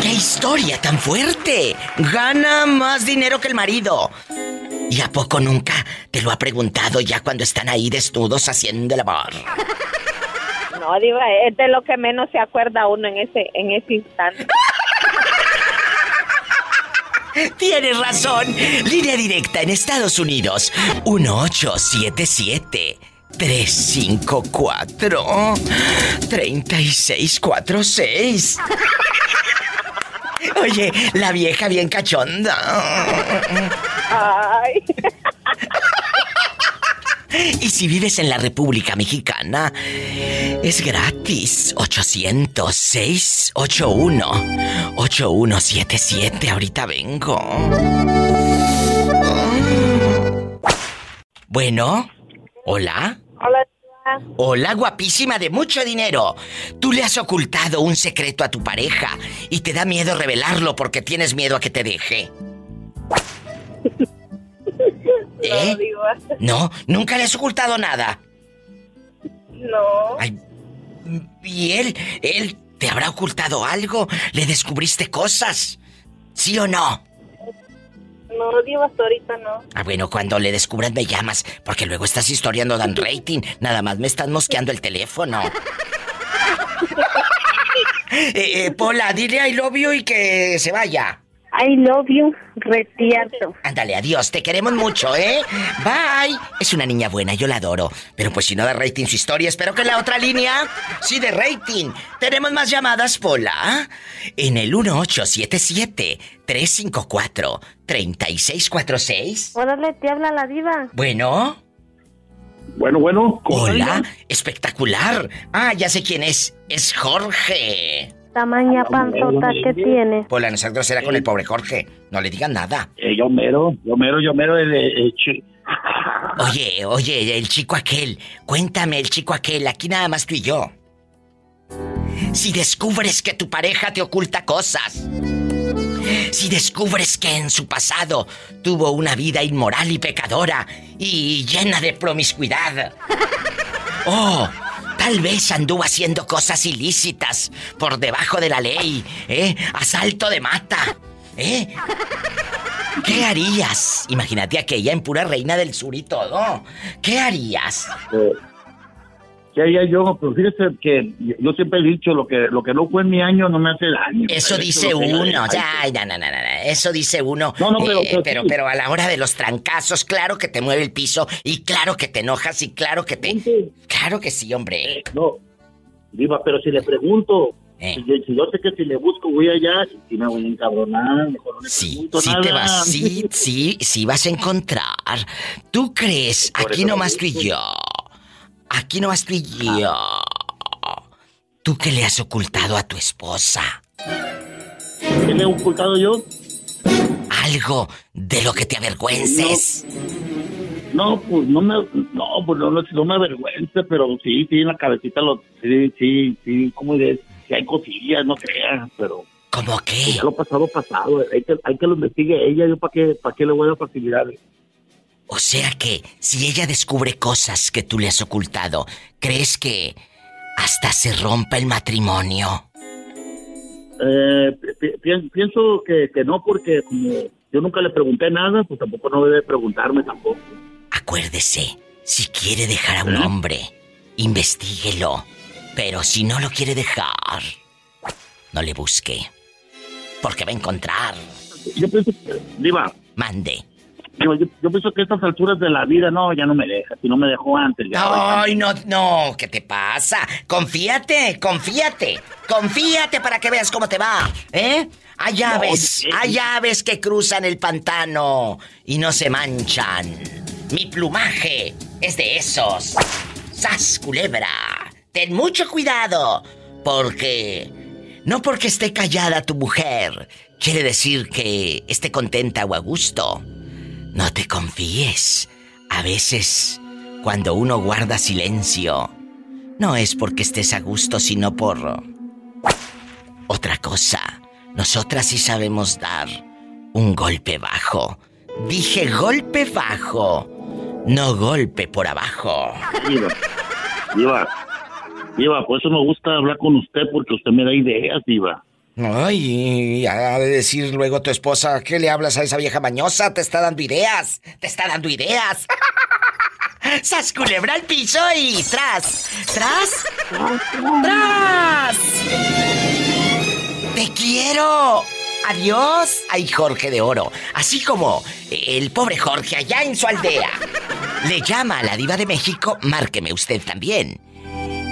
¡Qué historia tan fuerte! Gana más dinero que el marido. ¿Y a poco nunca te lo ha preguntado ya cuando están ahí desnudos haciendo el amor? No, Diva, es de lo que menos se acuerda uno en ese, en ese instante. Tienes razón. Línea directa en Estados Unidos. 1877 354 3646. Oye, la vieja bien cachonda. Ay. Y si vives en la República Mexicana, es gratis. 800-681-8177. Ahorita vengo. Bueno, hola. Hola. Hola, guapísima de mucho dinero. Tú le has ocultado un secreto a tu pareja y te da miedo revelarlo porque tienes miedo a que te deje. ¿Eh? No, nunca le has ocultado nada. No. ¿y él? ¿Él te habrá ocultado algo? ¿Le descubriste cosas? ¿Sí o no? No, digo, hasta ahorita no. Ah, bueno, cuando le descubran me llamas, porque luego estas historias no dan rating. Nada más me están mosqueando el teléfono. eh, eh, Pola, dile I love you y que se vaya. I love you, retierto. Ándale, adiós, te queremos mucho, ¿eh? Bye. Es una niña buena, yo la adoro. Pero pues si no da rating su historia, espero que en la otra línea sí de rating. Tenemos más llamadas, Pola. En el 1877-354-3646. Órale, te habla la diva. Bueno. Bueno, bueno. Hola, espectacular. Ah, ya sé quién es. Es Jorge. Tamaña panzota que tiene. Pues la no grosera con el pobre Jorge. No le digan nada. Eh, yo mero, yo mero, yo mero. El, Oye, oye, el chico aquel. Cuéntame, el chico aquel. Aquí nada más tú y yo. Si descubres que tu pareja te oculta cosas. Si descubres que en su pasado tuvo una vida inmoral y pecadora y llena de promiscuidad. Oh, Tal vez anduvo haciendo cosas ilícitas por debajo de la ley, ¿eh? Asalto de mata, ¿eh? ¿Qué harías? Imagínate aquella en pura reina del sur y todo. ¿Qué harías? ¿Qué haría yo? Pero fíjese que yo siempre he dicho, lo que, lo que no fue en mi año no me hace daño. Eso dice uno, ya, eso dice uno. No, no, pero, eh, pero, pero, a la hora de los trancazos, claro que te mueve el piso, y claro que te enojas, y claro que te... Claro que sí, hombre. Eh, no, Viva, pero si le pregunto, eh. Si, yo, sé que si le busco voy allá, si me voy a encabronar, mejor no le sí, sí Te vas, sí, sí, sí vas a encontrar. ¿Tú crees? Aquí nomás tú y yo. Aquí no tú y yo. ¿Tú qué le has ocultado a tu esposa? ¿Qué le he ocultado yo? Algo de lo que te avergüences. No, pues no me, no, pues no, no, me avergüence, pero sí, sí, en la cabecita lo, sí, sí, sí, como de, si hay cosillas, no sé, pero. ¿Cómo qué? Pues ya lo pasado, pasado, hay que, hay que lo investigue ella, yo para qué, para qué le voy a facilitar. O sea que, si ella descubre cosas que tú le has ocultado, ¿crees que hasta se rompa el matrimonio? Eh, pienso que, no, porque como yo nunca le pregunté nada, pues tampoco no debe preguntarme tampoco. Acuérdese, si quiere dejar a un ¿Eh? hombre, investiguelo. Pero si no lo quiere dejar, no le busque. Porque va a encontrar. Yo pienso que, Diva. Mande. Yo, pienso que a estas alturas de la vida, no, ya no me deja. Si no me dejó antes, ya. Ay, no, no, ¿qué te pasa? Confíate, confíate. Confíate para que veas cómo te va, ¿eh? Hay aves, hay aves que cruzan el pantano y no se manchan. Mi plumaje es de esos. ¡Sas, culebra! Ten mucho cuidado, porque... No porque esté callada tu mujer, quiere decir que esté contenta o a gusto. No te confíes. A veces, cuando uno guarda silencio, no es porque estés a gusto, sino por otra cosa. Nosotras sí sabemos dar un golpe bajo. Dije golpe bajo, no golpe por abajo. Diva, Diva, Diva, por eso me gusta hablar con usted porque usted me da ideas, Diva. Ay, ha de decir luego tu esposa, ¿qué le hablas a esa vieja mañosa? Te está dando ideas, te está dando ideas. ¡Sas culebra al piso y tras! ¡Tras! ¡Tras! ¡Te quiero! ¡Adiós! ¡Ay, Jorge de Oro! Así como el pobre Jorge allá en su aldea. Le llama a la diva de México, márqueme usted también.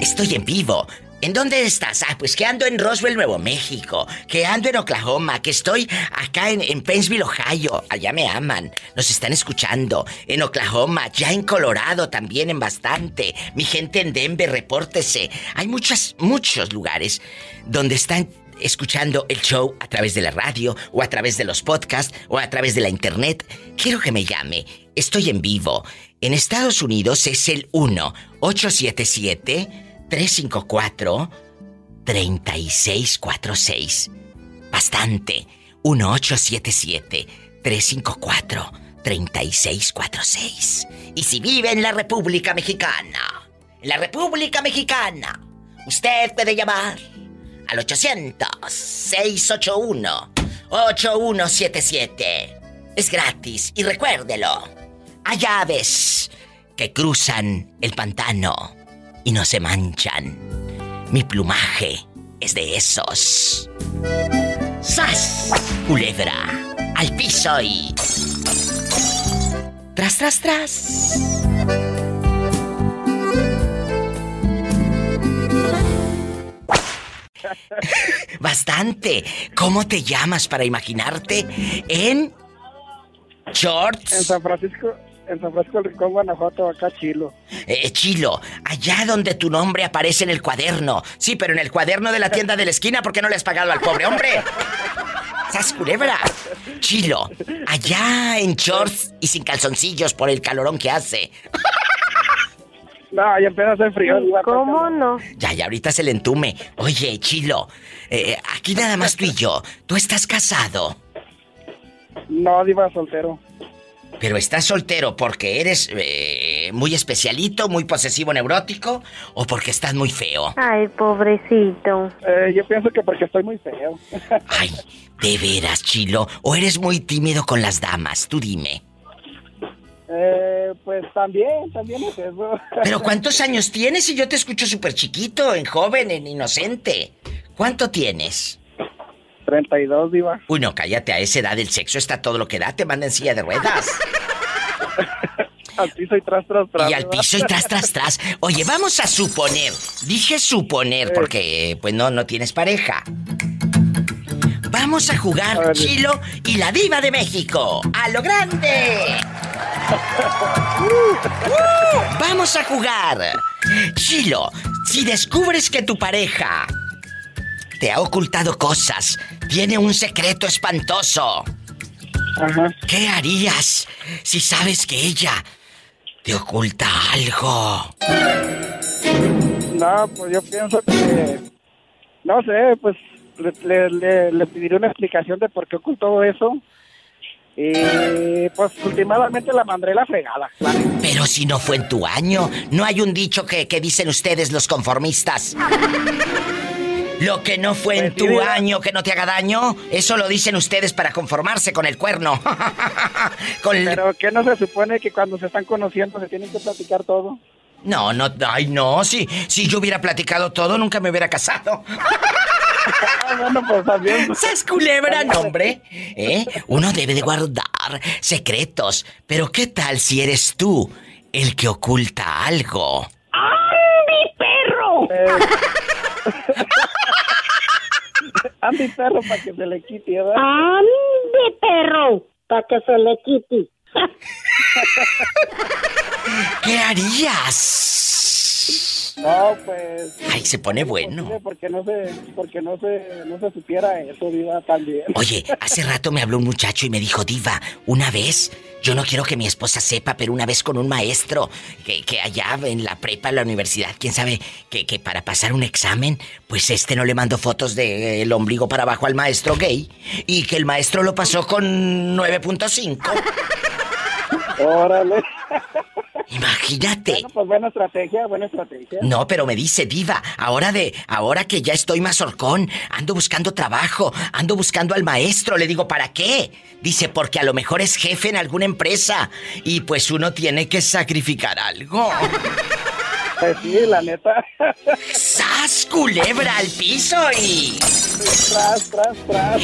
Estoy en vivo. ¿En dónde estás? Ah, pues que ando en Roswell, Nuevo México, que ando en Oklahoma, que estoy acá en, en Pennsville, Ohio. Allá me aman, nos están escuchando. En Oklahoma, ya en Colorado también en bastante. Mi gente en Denver, repórtese. Hay muchos, muchos lugares donde están escuchando el show a través de la radio o a través de los podcasts o a través de la internet. Quiero que me llame. Estoy en vivo. En Estados Unidos es el 1 877 354-3646. Bastante. 1877-354-3646. Y si vive en la República Mexicana, en la República Mexicana, usted puede llamar al 800-681-8177. Es gratis y recuérdelo. Hay aves que cruzan el pantano y no se manchan. Mi plumaje es de esos. ¡Sas! Culebra. Al piso y. Tras, tras, tras. Bastante. ¿Cómo te llamas para imaginarte en shorts? En San Francisco, en San Francisco del Rincón, Guanajuato, acá Chilo. Eh, Chilo, allá donde tu nombre aparece en el cuaderno. Sí, pero en el cuaderno de la tienda de la esquina, ¿por qué no le has pagado al pobre hombre? ¡Sas culebra! Chilo, allá en shorts y sin calzoncillos por el calorón que hace. No, ya empieza a hacer frío. ¿Cómo no? Ya, ya, ahorita se le entume. Oye, Chilo, eh, aquí nada más tú y yo. ¿Tú estás casado? No, diva, soltero. ¿Pero estás soltero porque eres eh, muy especialito, muy posesivo, neurótico o porque estás muy feo? Ay, pobrecito. Eh, yo pienso que porque estoy muy feo. Ay, de veras, Chilo. ¿O eres muy tímido con las damas? Tú dime. Eh, pues también, también es eso. ¿Pero cuántos años tienes? Y yo te escucho súper chiquito, en joven, en inocente. ¿Cuánto tienes? 32, Diva. Uy, no, cállate, a esa edad el sexo está todo lo que da, te manda en silla de ruedas. al piso y tras, tras, tras. Y al piso y tras, tras, tras. Oye, vamos a suponer. Dije suponer porque, pues no, no tienes pareja. Vamos a jugar Chilo y la diva de México. ¡A lo grande! ¡Uh! Vamos a jugar. Chilo, si descubres que tu pareja te ha ocultado cosas, tiene un secreto espantoso. ¿Qué harías si sabes que ella te oculta algo? No, pues yo pienso que... No sé, pues le, le, le, pediré una explicación de por qué ocultó eso. Y pues últimamente la mandé la fregada. Pero si no fue en tu año, no hay un dicho que, que dicen ustedes los conformistas. Lo que no fue en tu año que no te haga daño, eso lo dicen ustedes para conformarse con el cuerno. Pero ¿qué no se supone que cuando se están conociendo se tienen que platicar todo? No, no, ay, no, si, si yo hubiera platicado todo, nunca me hubiera casado. bueno, pues también. ¿Sabes culebra, hombre? ¿Eh? Uno debe de guardar secretos. Pero ¿qué tal si eres tú el que oculta algo? ¡Andy, perro! Eh. Andy, perro, para que se le quite, ¿verdad? ¡Andy, perro! Para que se le quite. ¿Qué harías? No, pues. Ay, se pone bueno. Porque no se, porque no se, no se supiera eso, Diva, también. Oye, hace rato me habló un muchacho y me dijo, Diva, una vez, yo no quiero que mi esposa sepa, pero una vez con un maestro, que, que allá en la prepa, en la universidad, quién sabe, que, que para pasar un examen, pues este no le mandó fotos del ombligo para abajo al maestro gay, y que el maestro lo pasó con 9.5. Órale. Imagínate. Bueno, pues buena estrategia, buena estrategia. No, pero me dice, diva, ahora de, ahora que ya estoy más horcón, ando buscando trabajo, ando buscando al maestro, le digo, ¿para qué? Dice, porque a lo mejor es jefe en alguna empresa y pues uno tiene que sacrificar algo. Pues sí, la neta. ¡Sas, culebra al piso y... Tras, tras, tras.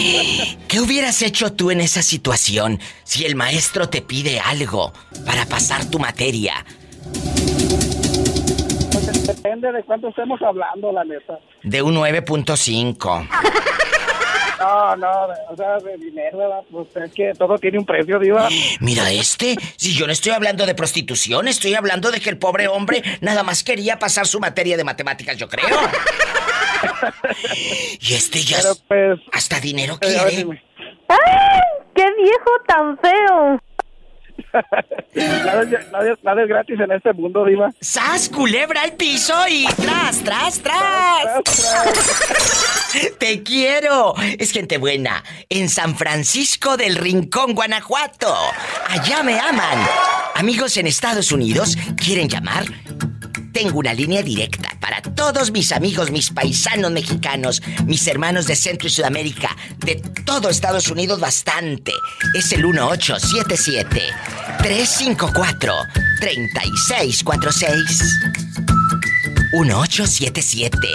¿Qué hubieras hecho tú en esa situación si el maestro te pide algo para pasar tu materia? Pues depende de cuánto estemos hablando, la neta. De un 9.5. No, no, o sea, de dinero, ¿verdad? Pues es que todo tiene un precio, diva. Mira este, si yo no estoy hablando de prostitución, estoy hablando de que el pobre hombre nada más quería pasar su materia de matemáticas, yo creo. y este ya Pero pues, hasta dinero quiere. ¡Ay! ¡Qué viejo tan feo! Nada, es- nada es- nada es gratis en este mundo, diva. ¡Sas, culebra al piso y tras, tras, tras! ¡Te quiero! Es gente buena. En San Francisco del Rincón, Guanajuato. Allá me aman. Amigos en Estados Unidos, ¿quieren llamar? Tengo una línea directa para todos mis amigos, mis paisanos mexicanos, mis hermanos de Centro y Sudamérica, de todo Estados Unidos bastante. Es el 1877-354-3646. 1877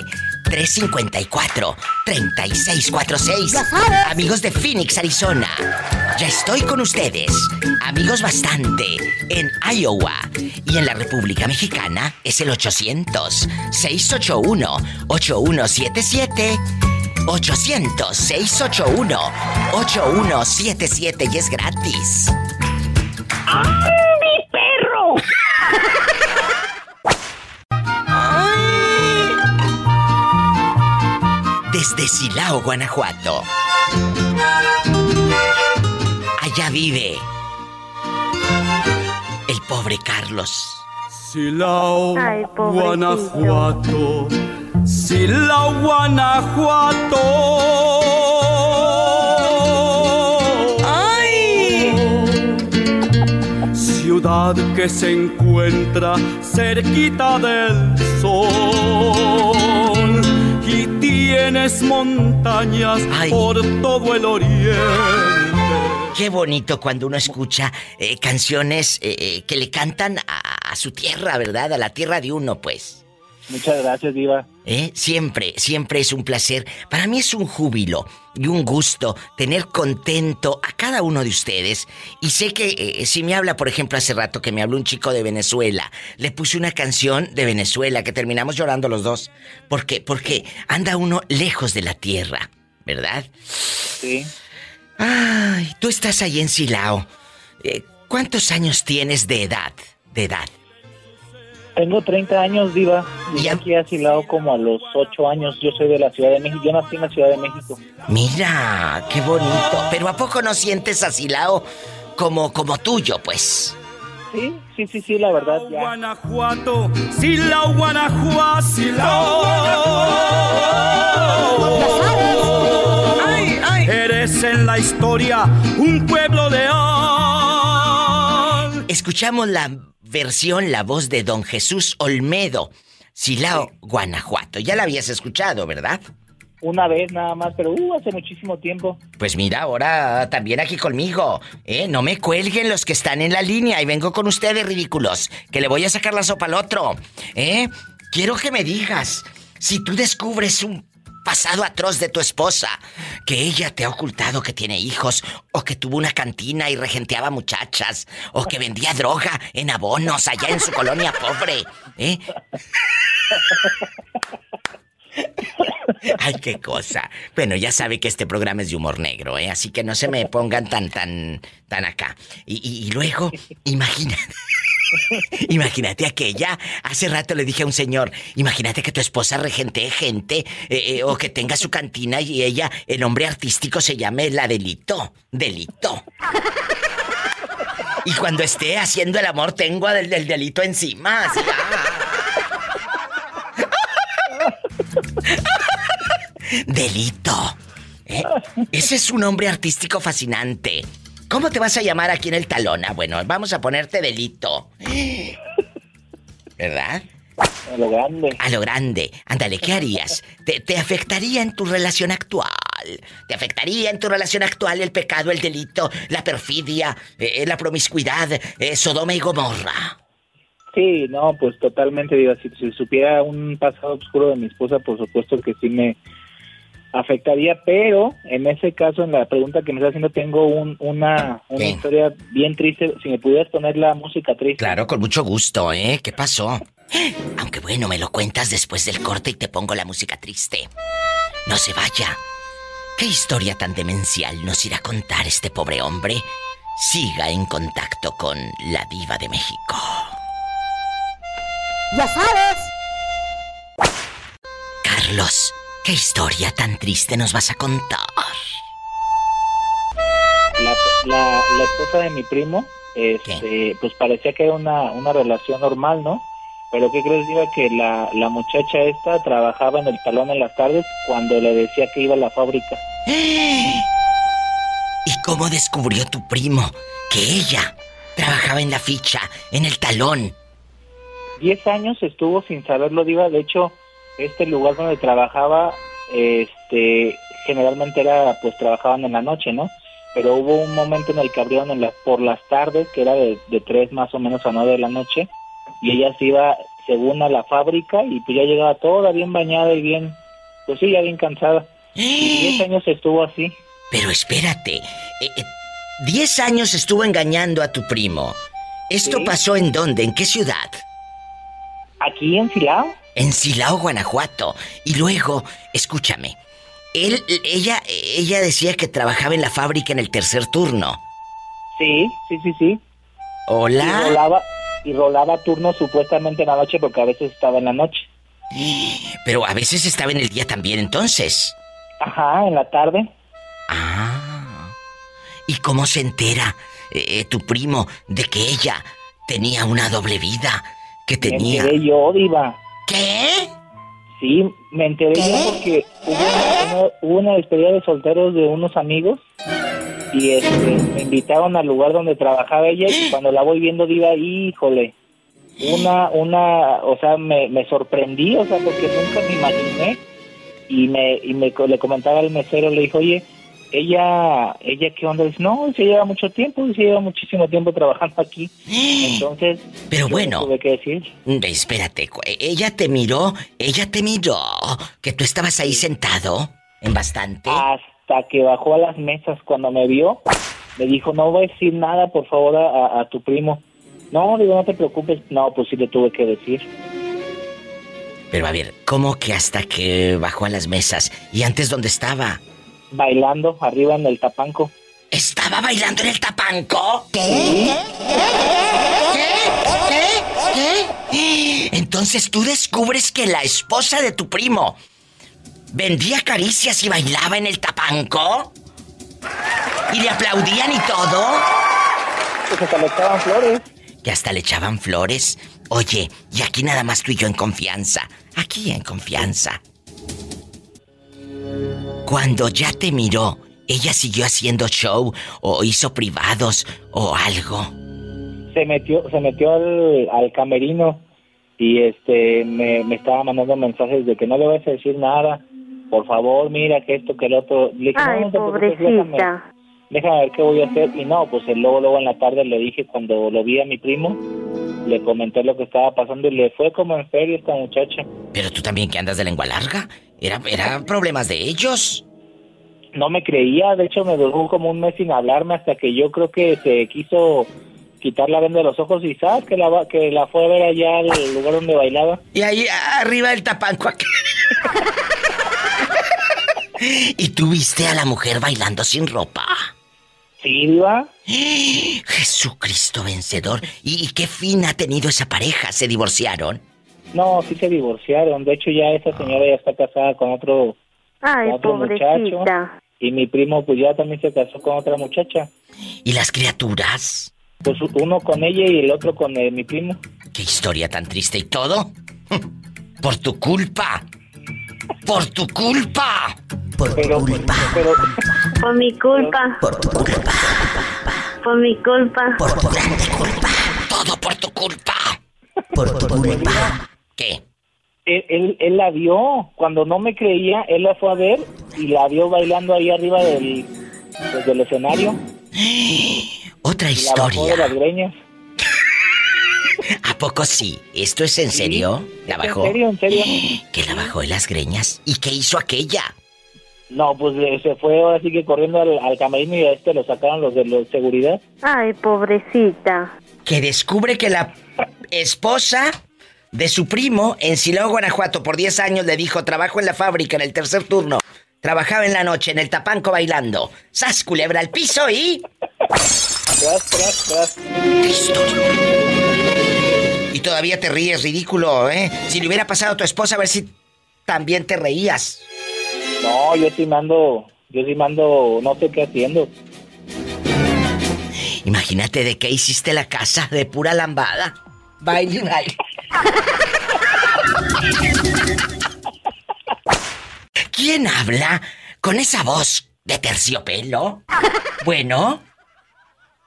354-3646. Amigos de Phoenix, Arizona. Ya estoy con ustedes. Amigos bastante. En Iowa. Y en la República Mexicana es el 800-681-8177. 800-681-8177 y es gratis. ¡Ay, Desde Silao, Guanajuato. Allá vive el pobre Carlos. Silao, Guanajuato. Silao, Guanajuato. ¡Ay! Ciudad que se encuentra cerquita del sol tienes montañas por todo el oriente. Qué bonito cuando uno escucha eh, canciones eh, eh, que le cantan a, a su tierra, ¿verdad? A la tierra de uno, pues. Muchas gracias, Diva. ¿Eh? Siempre, siempre es un placer. Para mí es un júbilo y un gusto tener contento a cada uno de ustedes. Y sé que eh, si me habla, por ejemplo, hace rato que me habló un chico de Venezuela, le puse una canción de Venezuela que terminamos llorando los dos. ¿Por qué? Porque anda uno lejos de la tierra, ¿verdad? Sí. Ay, tú estás ahí en Silao. Eh, ¿Cuántos años tienes de edad? De edad. Tengo 30 años, Diva. Y aquí asilado como a los 8 años. Yo soy de la Ciudad de México. Yo nací en la Ciudad de México. Mira, qué bonito. Pero ¿a poco no sientes asilao como, como tuyo, pues? Sí, sí, sí, sí, la verdad. Ya. Guanajuato, Silao, Guanajuato, Silao. Ay, ay. Eres en la historia un pueblo de Escuchamos la versión, la voz de don Jesús Olmedo, Silao, Guanajuato. Ya la habías escuchado, ¿verdad? Una vez nada más, pero uh, hace muchísimo tiempo. Pues mira, ahora también aquí conmigo. ¿eh? No me cuelguen los que están en la línea y vengo con ustedes, ridículos, que le voy a sacar la sopa al otro. ¿eh? Quiero que me digas, si tú descubres un pasado atroz de tu esposa, que ella te ha ocultado que tiene hijos, o que tuvo una cantina y regenteaba muchachas, o que vendía droga en abonos allá en su colonia pobre, ¿eh? Ay, qué cosa. Bueno, ya sabe que este programa es de humor negro, ¿eh? Así que no se me pongan tan, tan, tan acá. Y, y- y luego, imagínate. Imagínate aquella. Hace rato le dije a un señor, imagínate que tu esposa regente gente eh, eh, o que tenga su cantina y ella, el nombre artístico se llame la delito. Delito. Y cuando esté haciendo el amor tengo el, el delito encima. ah. Delito. ¿Eh? Ese es un nombre artístico fascinante. ¿Cómo te vas a llamar aquí en el talón? Ah, bueno, vamos a ponerte delito. ¿Verdad? A lo grande. A lo grande. Ándale, ¿qué harías? ¿Te, te afectaría en tu relación actual? ¿Te afectaría en tu relación actual el pecado, el delito, la perfidia, eh, la promiscuidad, eh, Sodoma y Gomorra? Sí, no, pues totalmente, digo, si, si supiera un pasado oscuro de mi esposa, por supuesto que sí me afectaría, pero en ese caso, en la pregunta que me está haciendo, tengo un, una, una ¿Qué? historia bien triste. Si me pudieras poner la música triste. Claro, con mucho gusto, ¿eh? ¿Qué pasó? Aunque bueno, me lo cuentas después del corte y te pongo la música triste. No se vaya. ¿Qué historia tan demencial nos irá a contar este pobre hombre? Siga en contacto con la diva de México. ¡Ya sabes! Carlos, ¿qué historia tan triste nos vas a contar? La, la, la esposa de mi primo, este, pues parecía que era una, una relación normal, ¿no? Pero ¿qué crees, Diva? Que la, la muchacha esta trabajaba en el talón en las tardes cuando le decía que iba a la fábrica. ¿Y cómo descubrió tu primo que ella trabajaba en la ficha, en el talón? Diez años estuvo sin saberlo, Diva. De hecho, este lugar donde trabajaba, este, generalmente era, pues trabajaban en la noche, ¿no? Pero hubo un momento en el que abrieron en la- por las tardes, que era de, de tres más o menos a nueve de la noche, y ella se iba según a la fábrica y pues ya llegaba toda bien bañada y bien pues sí, ya bien cansada. Diez años estuvo así. Pero espérate, eh, eh, diez años estuvo engañando a tu primo. ¿Esto pasó en dónde? ¿En qué ciudad? Aquí en Silao. En Silao, Guanajuato. Y luego, escúchame, él, ella, ella decía que trabajaba en la fábrica en el tercer turno. Sí, sí, sí, sí. Hola. Y rolaba, y rolaba turno supuestamente en la noche porque a veces estaba en la noche. Pero a veces estaba en el día también entonces. Ajá, en la tarde. Ah. ¿Y cómo se entera eh, tu primo de que ella tenía una doble vida? Que tenía. Me enteré yo, Diva. ¿Qué? Sí, me enteré yo porque hubo una, despedida de solteros de unos amigos y este, me invitaron al lugar donde trabajaba ella y cuando la voy viendo, Diva, híjole, una, una, o sea, me, me sorprendí, o sea, porque nunca me imaginé y me, y me le comentaba al mesero, le dijo, oye, ella, ella qué onda, dice, no, se lleva mucho tiempo, se lleva muchísimo tiempo trabajando aquí. Entonces, pero bueno, tuve que decir. Mm, espérate, ella te miró, ella te miró, que tú estabas ahí sentado en bastante. Hasta que bajó a las mesas cuando me vio, me dijo, no voy a decir nada, por favor, a, a tu primo. No, digo, no te preocupes. No, pues sí le tuve que decir. Pero a ver, ¿cómo que hasta que bajó a las mesas? ¿Y antes dónde estaba? Bailando arriba en el tapanco. ¿Estaba bailando en el tapanco? ¿Qué? ¿Qué? ¿Qué? ¿Qué? Entonces tú descubres que la esposa de tu primo vendía caricias y bailaba en el tapanco. ¿Y le aplaudían y todo? Pues hasta le echaban flores. Y hasta le echaban flores. Oye, y aquí nada más tú y yo en confianza. Aquí en confianza. Cuando ya te miró, ¿ella siguió haciendo show o hizo privados o algo? Se metió, se metió al, camerino y este me, estaba mandando mensajes de que no le vas a decir nada. Por favor, mira que esto, que el otro. Le dije, Ay, pobrecita. Déjame, ver qué voy a hacer. Y no, pues luego, luego en la tarde le dije cuando lo vi a mi primo, le comenté lo que estaba pasando y le fue como en feria esta muchacha. Pero tú también que andas de lengua larga. Era, era problemas de ellos. No me creía, de hecho me duró como un mes sin hablarme hasta que yo creo que se quiso quitar la venda de los ojos y sabes que la, que la fue a ver allá al lugar donde bailaba. Y ahí arriba del tapanco ¿Y tú viste a la mujer bailando sin ropa? Sí, Diva. Jesucristo vencedor. ¿Y qué fin ha tenido esa pareja? ¿Se divorciaron? No, sí se divorciaron. De hecho, ya esa señora ya está casada con otro, Ay, muchacho. Y mi primo, pues ya también se casó con otra muchacha. ¿Y las criaturas? Pues uno con ella y el otro con eh, mi primo. ¿Qué historia tan triste y todo? Por tu culpa. Por tu culpa. Por tu culpa. Por mi culpa. Por tu culpa. Por mi culpa. Por tu grande culpa. Todo por tu culpa. Por tu culpa. ¿Qué? Él, él, la vio. Cuando no me creía, él la fue a ver y la vio bailando ahí arriba del, pues, del escenario. Otra historia. La bajó ¿A poco sí? ¿Esto es en serio? ¿La bajó? ¿En serio, en serio? ¿Que la bajó en las greñas? ¿Y qué hizo aquella? No, pues eh, se fue ahora sí que corriendo al, al camerino y a este lo sacaron los de la seguridad. Ay, pobrecita. Que descubre que la esposa de su primo en Silao, Guanajuato, por 10 años le dijo, trabajo en la fábrica en el tercer turno. Trabajaba en la noche en el tapanco bailando. ¡Sas, culebra al piso y... Tras, tras, tras. Y todavía te ríes, ridículo, ¿eh? Si le hubiera pasado a tu esposa, a ver si también te reías. No, yo sí mando... Yo sí mando... No sé qué haciendo. Imagínate de qué hiciste la casa de pura lambada. Baile, baile. ¿Quién habla con esa voz de terciopelo? Bueno.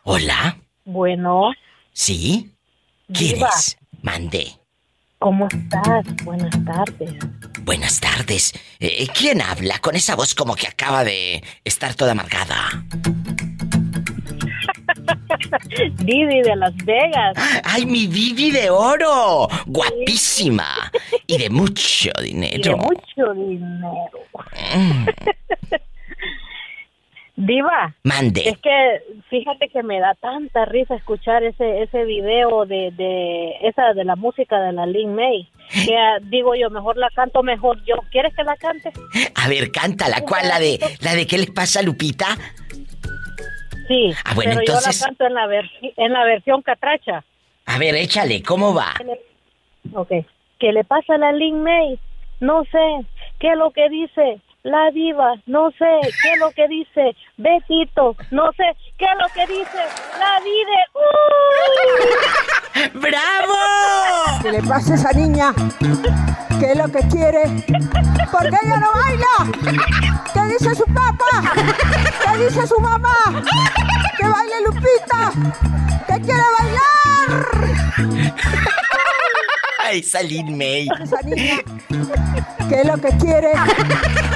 Hola. Bueno. ¿Sí? ¿Quién es? Mande. ¿Cómo estás? Buenas tardes. Buenas tardes. Eh, ¿Quién habla con esa voz como que acaba de estar toda amargada? Didi de Las Vegas. ¡Ay, mi Didi de oro! ¡Guapísima! Y de mucho dinero. Y de mucho dinero. Mm. Diva. Mande. Es que fíjate que me da tanta risa escuchar ese ese video de, de esa de la música de la Lin May. Que ah, digo yo, mejor la canto mejor yo. ¿Quieres que la cante? A ver, cántala. ¿Cuál? ¿La de, la de qué le pasa Lupita? Sí. Ah, bueno, pero entonces... yo la canto en la, en la versión catracha. A ver, échale, ¿cómo va? Ok. ¿Qué le pasa a la Lin May? No sé. ¿Qué es lo que dice? La diva, no sé qué es lo que dice. Betito, no sé qué es lo que dice. La Vide. ¡Uh! ¡Bravo! ¿Qué le pasa a esa niña? ¿Qué es lo que quiere? ¿Por qué ella no baila? ¿Qué dice su papá? ¿Qué dice su mamá? ¡Que baile Lupita! ¡Que quiere bailar! Ay, Salín May. ¿Qué es lo que quiere?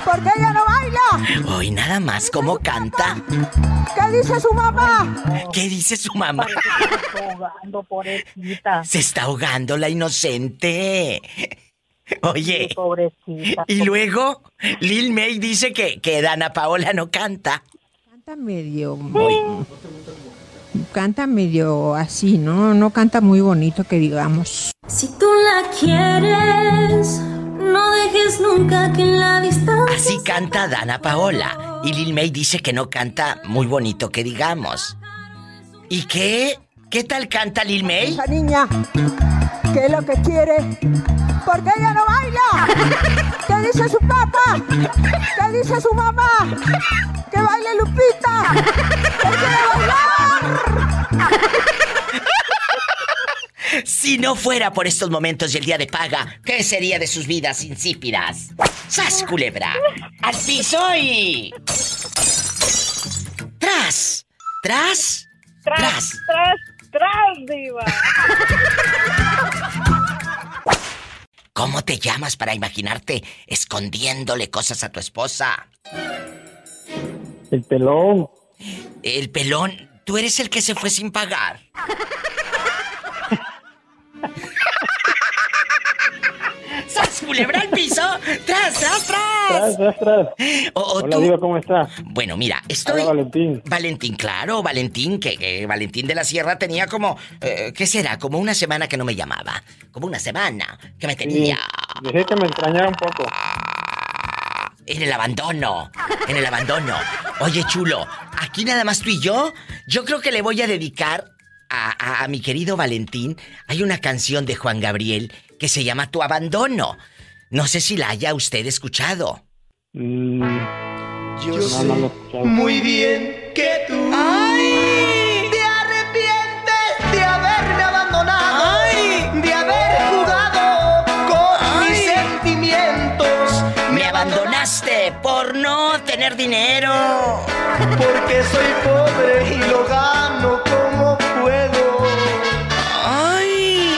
¿Por qué ella no baila? Hoy nada más cómo canta. ¿Qué dice su mamá? ¿Qué dice su mamá? Se está ahogando, pobrecita. Se está ahogando la inocente. Oye. pobrecita. Y luego, Lil May dice que, que Dana Paola no canta. Canta medio canta medio así, ¿no? No canta muy bonito que digamos. Si tú la quieres, no dejes nunca que en la distancia... Así canta Dana Paola. Y Lil May dice que no canta muy bonito que digamos. ¿Y qué? ¿Qué tal canta Lil May? Esa niña, ¿qué es lo que quiere? ¿Por qué ella no baila? ¿Qué dice su papá? ¿Qué dice su mamá? ¡Que baile Lupita! ¡Que quiere bailar! Si no fuera por estos momentos y el día de paga, ¿qué sería de sus vidas insípidas? ¡Sas, culebra! ¡Al piso y... ¡Tras! ¡Tras! ¡Tras! ¡Tras! ¡Tras, diva! ¿Cómo te llamas para imaginarte escondiéndole cosas a tu esposa? El pelón. El pelón, tú eres el que se fue sin pagar. ¡Sas, culebra al piso! ¡Tras, tras, tras! ¡Tras, tras, tras! Hola, digo, ¿cómo estás? Bueno, mira, estoy... Hola, Valentín. Valentín, claro, Valentín, que, Valentín de la Sierra tenía como... Eh, ¿Qué será? Como una semana que no me llamaba. Como una semana que me tenía... Sí, dije que me extrañara un poco. En el abandono. En el abandono. Oye, chulo, aquí nada más tú y yo. Yo creo que le voy a dedicar a, mi querido Valentín. Hay una canción de Juan Gabriel que se llama Tu abandono. No sé si la haya usted escuchado. Mm, yo sé muy bien que tú. ¡Ay! Te arrepientes de haberme abandonado. ¡Ay! De haber jugado con mis sentimientos. Me abandonaste por no tener dinero. Porque soy pobre y lo gano como puedo. ¡Ay!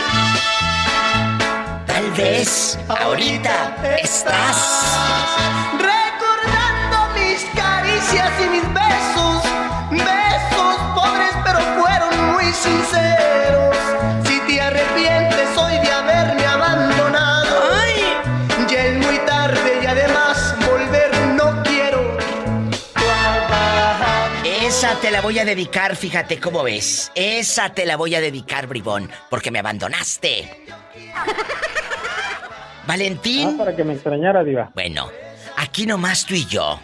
Tal vez ahorita estás recordando mis caricias y mis besos. Besos pobres, pero fueron muy sinceros. Si te arrepientes hoy de haberme abandonado, ¡Ay! ya es muy tarde y además volver no quiero. Esa te la voy a dedicar, fíjate cómo ves. Esa te la voy a dedicar, bribón, porque me abandonaste. Valentín. Ah, para que me extrañara, Diva. Bueno, aquí nomás tú y yo.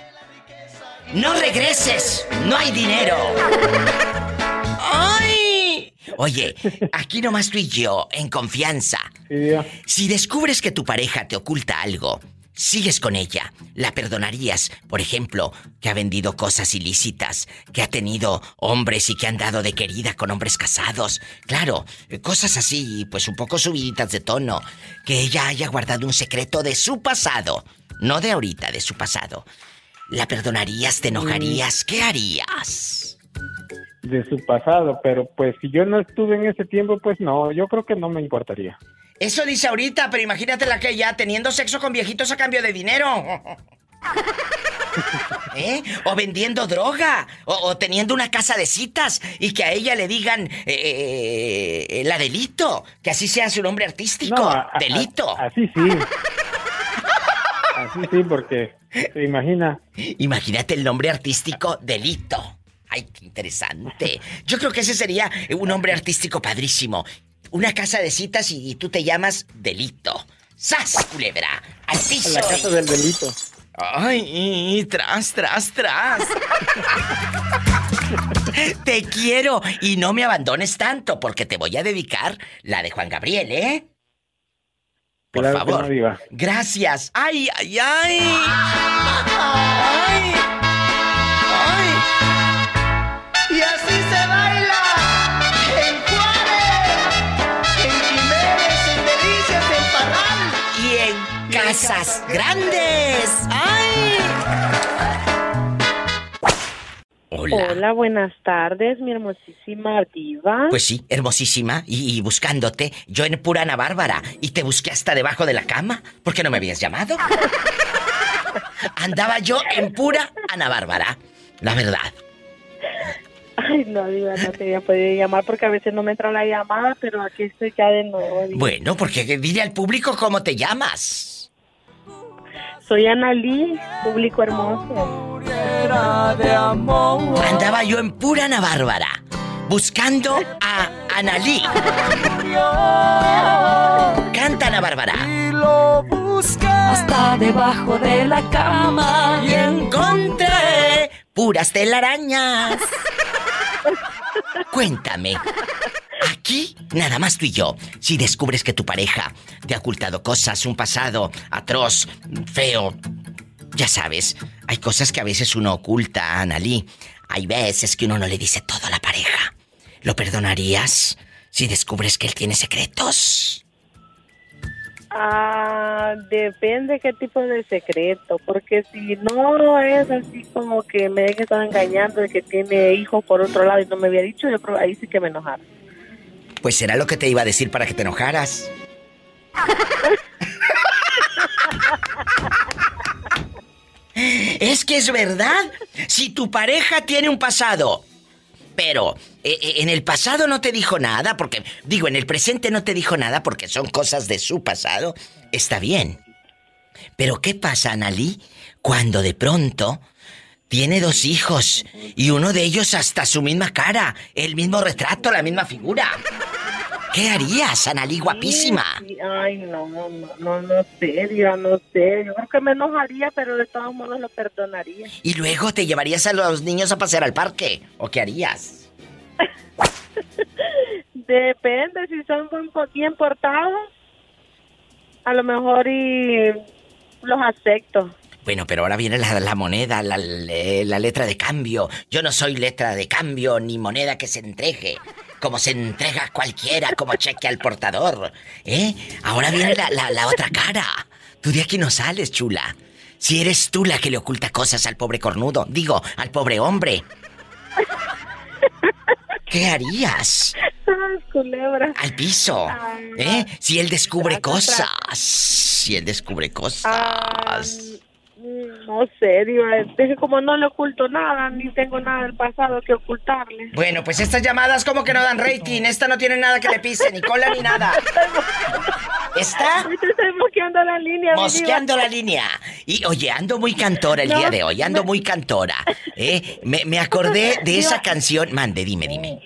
¡No regreses! ¡No hay dinero! ¡Ay! Oye, aquí nomás tú y yo, en confianza. Sí, Diva. Si descubres que tu pareja te oculta algo, sigues con ella, la perdonarías, por ejemplo, que ha vendido cosas ilícitas, que ha tenido hombres y que ha andado de querida con hombres casados. Claro, cosas así, pues un poco subiditas de tono. Que ella haya guardado un secreto de su pasado, no de ahorita, de su pasado. ¿La perdonarías? ¿Te enojarías? ¿Qué harías? De su pasado, pero pues si yo no estuve en ese tiempo, pues no, yo creo que no me importaría. Eso dice ahorita, pero imagínate la que ya teniendo sexo con viejitos a cambio de dinero. ¿Eh? O vendiendo droga. O, teniendo una casa de citas y que a ella le digan eh, eh, la delito. Que así sea su nombre artístico. delito. así sí. así sí, porque se imagina. Imagínate el nombre artístico delito. Ay, qué interesante. Yo creo que ese sería un nombre artístico padrísimo. Una casa de citas y, tú te llamas Delito. ¡Sas, culebra! ¡Al piso! La casa del delito. Ay, tras, tras, tras. te quiero y no me abandones tanto porque te voy a dedicar la de Juan Gabriel, ¿eh? Por favor. Gracias. Ay, ay, ay. Grandes. ¡Ay! Hola. Hola, buenas tardes, mi hermosísima diva. Pues sí, hermosísima. Y, y, buscándote, yo en pura Ana Bárbara. Y te busqué hasta debajo de la cama. ¿Por qué no me habías llamado? Andaba yo en pura Ana Bárbara. La verdad. Ay, no, Diva, no te había podido llamar porque a veces no me entra la llamada, pero aquí estoy ya de nuevo. Bueno, porque dile al público cómo te llamas. Soy Analí, público hermoso. Andaba yo en pura Ana Bárbara, buscando a Analí. Canta Ana Bárbara. Y lo busqué hasta debajo de la cama. Y encontré puras telarañas. Cuéntame. Nada más tú y yo. Si descubres que tu pareja te ha ocultado cosas, un pasado atroz, feo. Ya sabes, hay cosas que a veces uno oculta, Analí. Hay veces que uno no le dice todo a la pareja. ¿Lo perdonarías si descubres que él tiene secretos? Ah, depende qué tipo de secreto, porque si no es así como que me deje estar engañando de que tiene hijos por otro lado y no me había dicho, yo ahí sí que me enojara. Pues será lo que te iba a decir para que te enojaras. es que es verdad. Si tu pareja tiene un pasado pero eh, eh, en el pasado no te dijo nada, porque digo, en el presente no te dijo nada porque son cosas de su pasado. Está bien. Pero ¿qué pasa, Analí, cuando de pronto tiene dos hijos y uno de ellos hasta su misma cara, el mismo retrato, la misma figura? ¿Qué harías, Analí, guapísima? Ay, no, no, no, no sé, Dios, no sé. Yo creo que me enojaría, pero de todos modos lo perdonaría. ¿Y luego te llevarías a los niños a pasear al parque? ¿O qué harías? Depende, si son bien portados, a lo mejor y los acepto. Bueno, pero ahora viene la, moneda, la, la, letra de cambio. Yo no soy letra de cambio ni moneda que se entregue como se entrega cualquiera como cheque al portador. ¿Eh? Ahora viene la, otra cara. Tú de aquí no sales, chula. Si eres tú la que le oculta cosas al pobre cornudo, digo, al pobre hombre. ¿Qué harías? Culebra. Al piso. ¿Eh? Si él descubre cosas. Si él descubre cosas. No sé, Diva, es que como no le oculto nada, ni tengo nada del pasado que ocultarle. Bueno, pues estas llamadas como que no dan rating, esta no tiene nada que le pise, ni cola ni nada. ¿Está? estoy mosqueando la línea. Mosqueando la línea. Y oye, ando muy cantora el día de hoy, ando muy cantora. ¿eh? Me, me acordé de esa canción. Mande, dime, dime.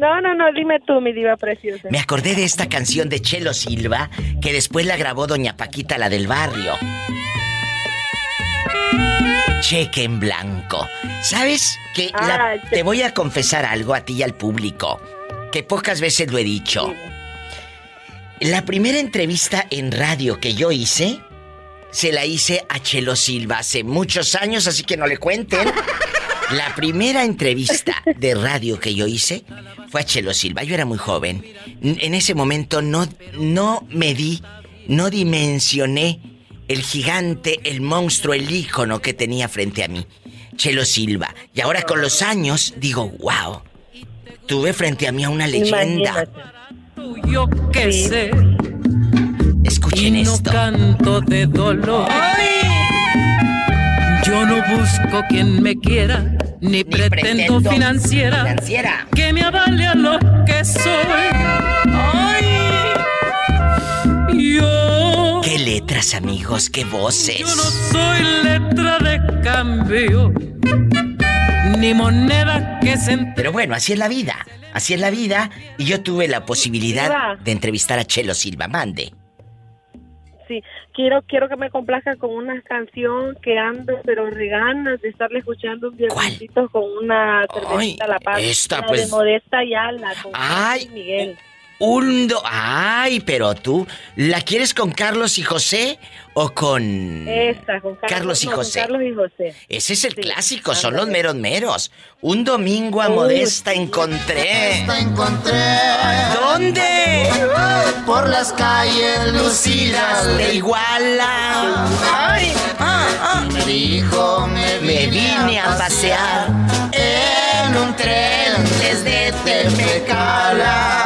No, no, no, dime tú, mi diva preciosa. Me acordé de esta canción de Chelo Silva, que después la grabó Doña Paquita, la del barrio. Cheque en blanco. ¿Sabes que ah, te voy a confesar algo a ti y al público? Que pocas veces lo he dicho. La primera entrevista en radio que yo hice, se la hice a Chelo Silva hace muchos años, así que no le cuenten. La primera entrevista de radio que yo hice fue a Chelo Silva. Yo era muy joven. En ese momento no, no me di, no dimensioné el gigante, el monstruo, el ícono que tenía frente a mí, Chelo Silva. Y ahora con los años digo, wow, tuve frente a mí a una leyenda. Sé. Escuchen y no esto. canto de dolor. Yo no busco quien me quiera, ni, pretendo, financiera, que me avale a lo que soy. Letras, amigos, qué voces. Yo no soy letra de cambio, ni moneda que se. Pero bueno, así es la vida. Así es la vida. Y yo tuve la posibilidad de entrevistar a Chelo Silva. Mande sí. Quiero, quiero que me complazca con una canción que ando, pero reganas de estarle escuchando un violentito con una cervecita La Paz. Esta, la pues. de Modesta Yala, con Ay, Miguel. Hundo. Ay, pero tú, ¿la quieres con Carlos y José o con. Esta, con Carlos, Carlos y no, con José. Carlos y José. Ese es el Sí, clásico, son los meros meros. Un domingo a Uy. Modesta encontré. encontré. ¿Dónde? Por las calles lucidas de Iguala. Ay, Me dijo, me Me vine, vine a pasear en un tren desde Tepecala.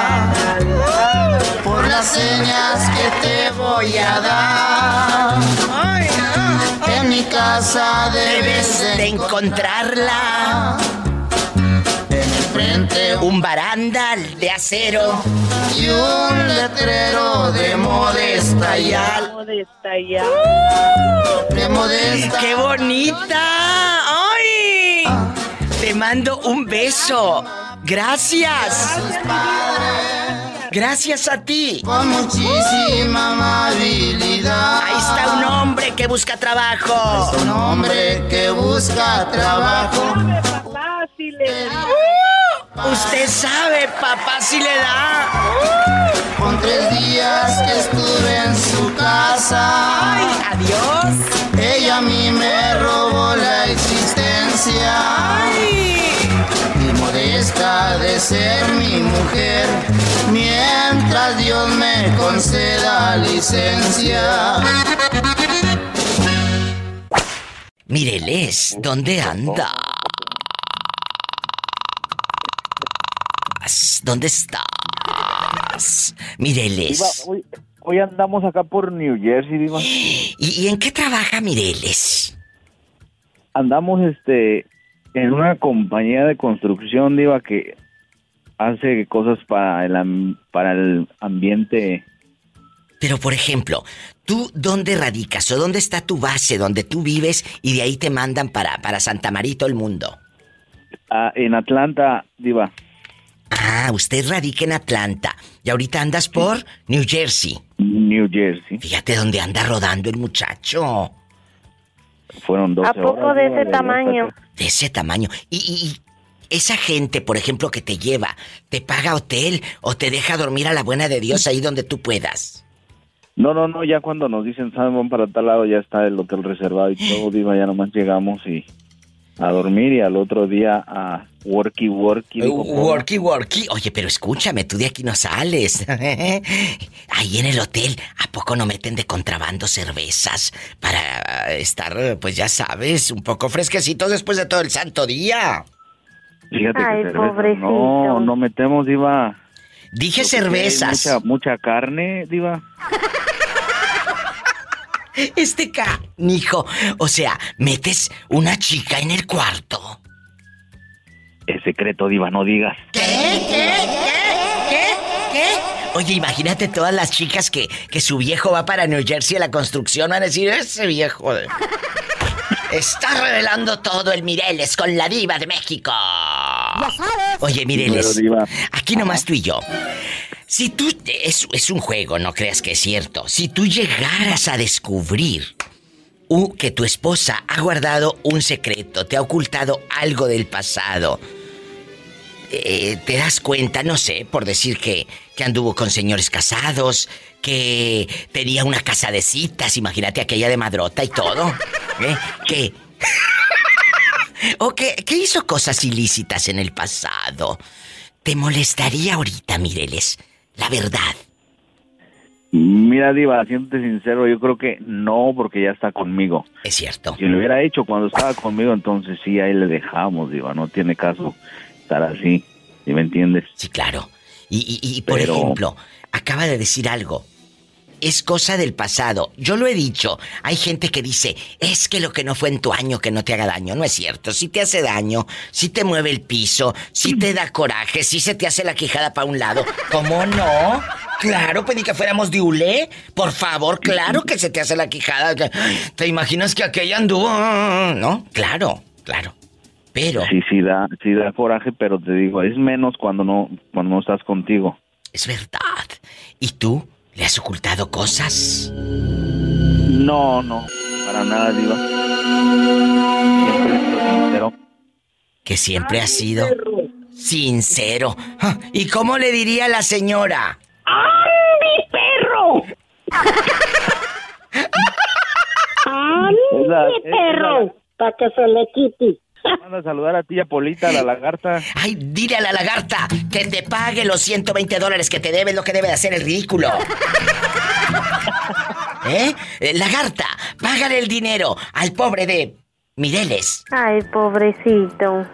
Las señas que te voy a dar. En mi casa debes de encontrarla. En el frente Un barandal de acero. y un letrero de modesta y al Modesta ya. de modesta. ¡Qué bonita! ¡Ay! Te mando un beso. Gracias. Gracias a ti. Con muchísima amabilidad. Ahí está un hombre que busca trabajo. Un hombre que busca trabajo. Le Usted sabe, papá, si le da. Con tres días que estuve en su casa. ¡Ay, adiós! Ella a mí me robó la existencia. ¡Ay! De ser mi mujer. Mientras Dios me conceda licencia. Mireles, ¿dónde anda? ¿Dónde estás? Mireles. Hoy, hoy andamos acá por New Jersey, Diva. ¿Y, y en qué trabaja Mireles? Andamos este en una compañía de construcción, Diva, que hace cosas para el, am- para el ambiente. Pero, por ejemplo, ¿tú dónde radicas o dónde está tu base donde tú vives y de ahí te mandan para, para Santa Marito el mundo? ah, en Atlanta, Diva. Ah, usted radica en Atlanta y ahorita andas por New Jersey. New Jersey. Fíjate dónde anda rodando el muchacho. Fueron 12 ¿A poco horas, de ese tamaño? De ese tamaño. Y, y- y esa gente, por ejemplo, que te lleva, ¿te paga hotel o te deja dormir a la buena de Dios ahí donde tú puedas? No, no, no, ya cuando nos dicen, saben, van para tal lado, ya está el hotel reservado y todo, Diva, ya nomás llegamos y a dormir y al otro día a worky worky. Paula. Worky, worky. Oye, pero escúchame, tú de aquí no sales. Ahí en el hotel, ¿a poco no meten de contrabando cervezas para estar, pues ya sabes, un poco fresquecitos después de todo el santo día? Fíjate Ay, que cerveza, no, no metemos, Diva. Dije cervezas. Mucha, mucha carne, Diva. Este canijo. O sea, metes una chica en el cuarto. Es secreto, Diva, no digas. ¿Qué? ¿Qué? ¿Qué? ¿Qué? ¿Qué? Oye, imagínate todas las chicas que, que su viejo va para New Jersey a la construcción. Van a decir, ese viejo... de- Está revelando todo el Mireles con la diva de México. Ya sabes. Oye, Mireles, Diva, aquí nomás tú y yo. Si tú... Es, es un juego, no creas que es cierto. Si tú llegaras a descubrir que tu esposa ha guardado un secreto, te ha ocultado algo del pasado, eh, te das cuenta, no sé, por decir que, que anduvo con señores casados, que tenía una casa de citas, imagínate aquella de madrota y todo. ¿eh? Que... o que, que hizo cosas ilícitas en el pasado. ¿Te molestaría ahorita, Mireles? La verdad. Mira, Diva, siéndote sincero, yo creo que no, porque ya está conmigo. Es cierto. Si lo hubiera hecho cuando estaba conmigo, entonces sí, ahí le dejamos, Diva. No tiene caso estar así. ¿Sí me entiendes? Sí, claro. Y, y- y, por Pero- ejemplo, acaba de decir algo. Es cosa del pasado. Yo lo he dicho. Hay gente que dice, es que lo que no fue en tu año que no te haga daño. No es cierto. Si te hace daño, si te mueve el piso, si te da coraje, si se te hace la quijada para un lado. ¿Cómo no? Claro, pedí que fuéramos de Ule. Por favor, claro que se te hace la quijada. ¿Te imaginas que aquella anduvo? ¿No? Claro, claro. Pero. Sí, sí da, sí da coraje, pero te digo, es menos cuando no, cuando no estás contigo. Es verdad. ¿Y tú? ¿Le has ocultado cosas? No, no, para nada, Diva. sincero. Que siempre ha sido sincero. Ah, ¿Y cómo le diría la señora? ¡Andy, perro! ¡Andy, perro! Para que se le quite. Manda a saludar a ti, a Polita, a la lagarta. Ay, dile a la lagarta que te pague los 120 dólares que te debe, lo que debe de hacer el ridículo. ¿Eh? ¿Eh? Lagarta, págale el dinero al pobre de Mireles. Ay, pobrecito.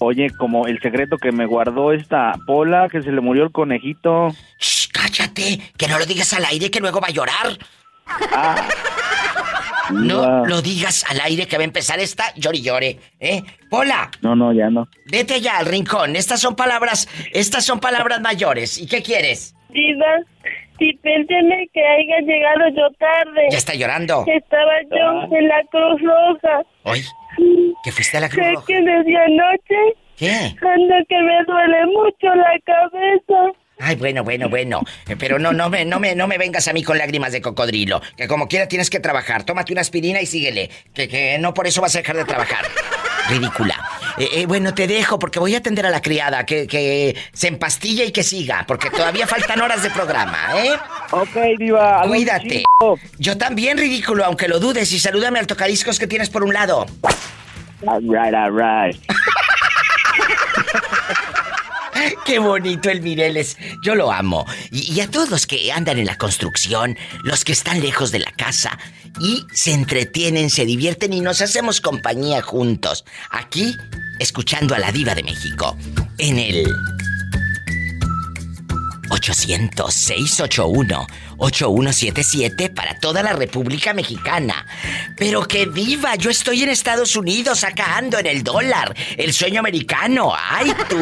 Oye, como el secreto que me guardó esta Pola, que se le murió el conejito. Shh, cállate, que no lo digas al aire, que luego va a llorar. Ah. No lo digas al aire que va a empezar esta llori llore, ¿eh? Pola. No, no, ya no. Vete ya al rincón. Estas son palabras, estas son palabras mayores. ¿Y qué quieres? Diva, si pénteme que haya llegado yo tarde. Ya está llorando. Estaba yo en la Cruz Roja. ¿Hoy? ¿Qué fuiste a la Cruz Roja? que desde anoche? ¿Qué? Anda que me duele mucho la cabeza. Ay, bueno, bueno, bueno. Pero no, no me, no me, no me vengas a mí con lágrimas de cocodrilo. Que como quiera tienes que trabajar. Tómate una aspirina y síguele. Que, que no por eso vas a dejar de trabajar. Ridícula. Eh, eh, bueno, te dejo porque voy a atender a la criada. Que, que se empastille y que siga. Porque todavía faltan horas de programa, ¿eh? Ok, diva. Cuídate. Yo también, ridículo, aunque lo dudes. Y salúdame al tocadiscos que tienes por un lado. All right, all right. Qué bonito el Mireles. Yo lo amo. Y, a todos los que andan en la construcción, los que están lejos de la casa y se entretienen, se divierten y nos hacemos compañía juntos. Aquí, escuchando a la diva de México. En el 800-681-8177 para toda la República Mexicana. Pero que viva, yo estoy en Estados Unidos, acá en el dólar, el sueño americano. ¡Ay tú!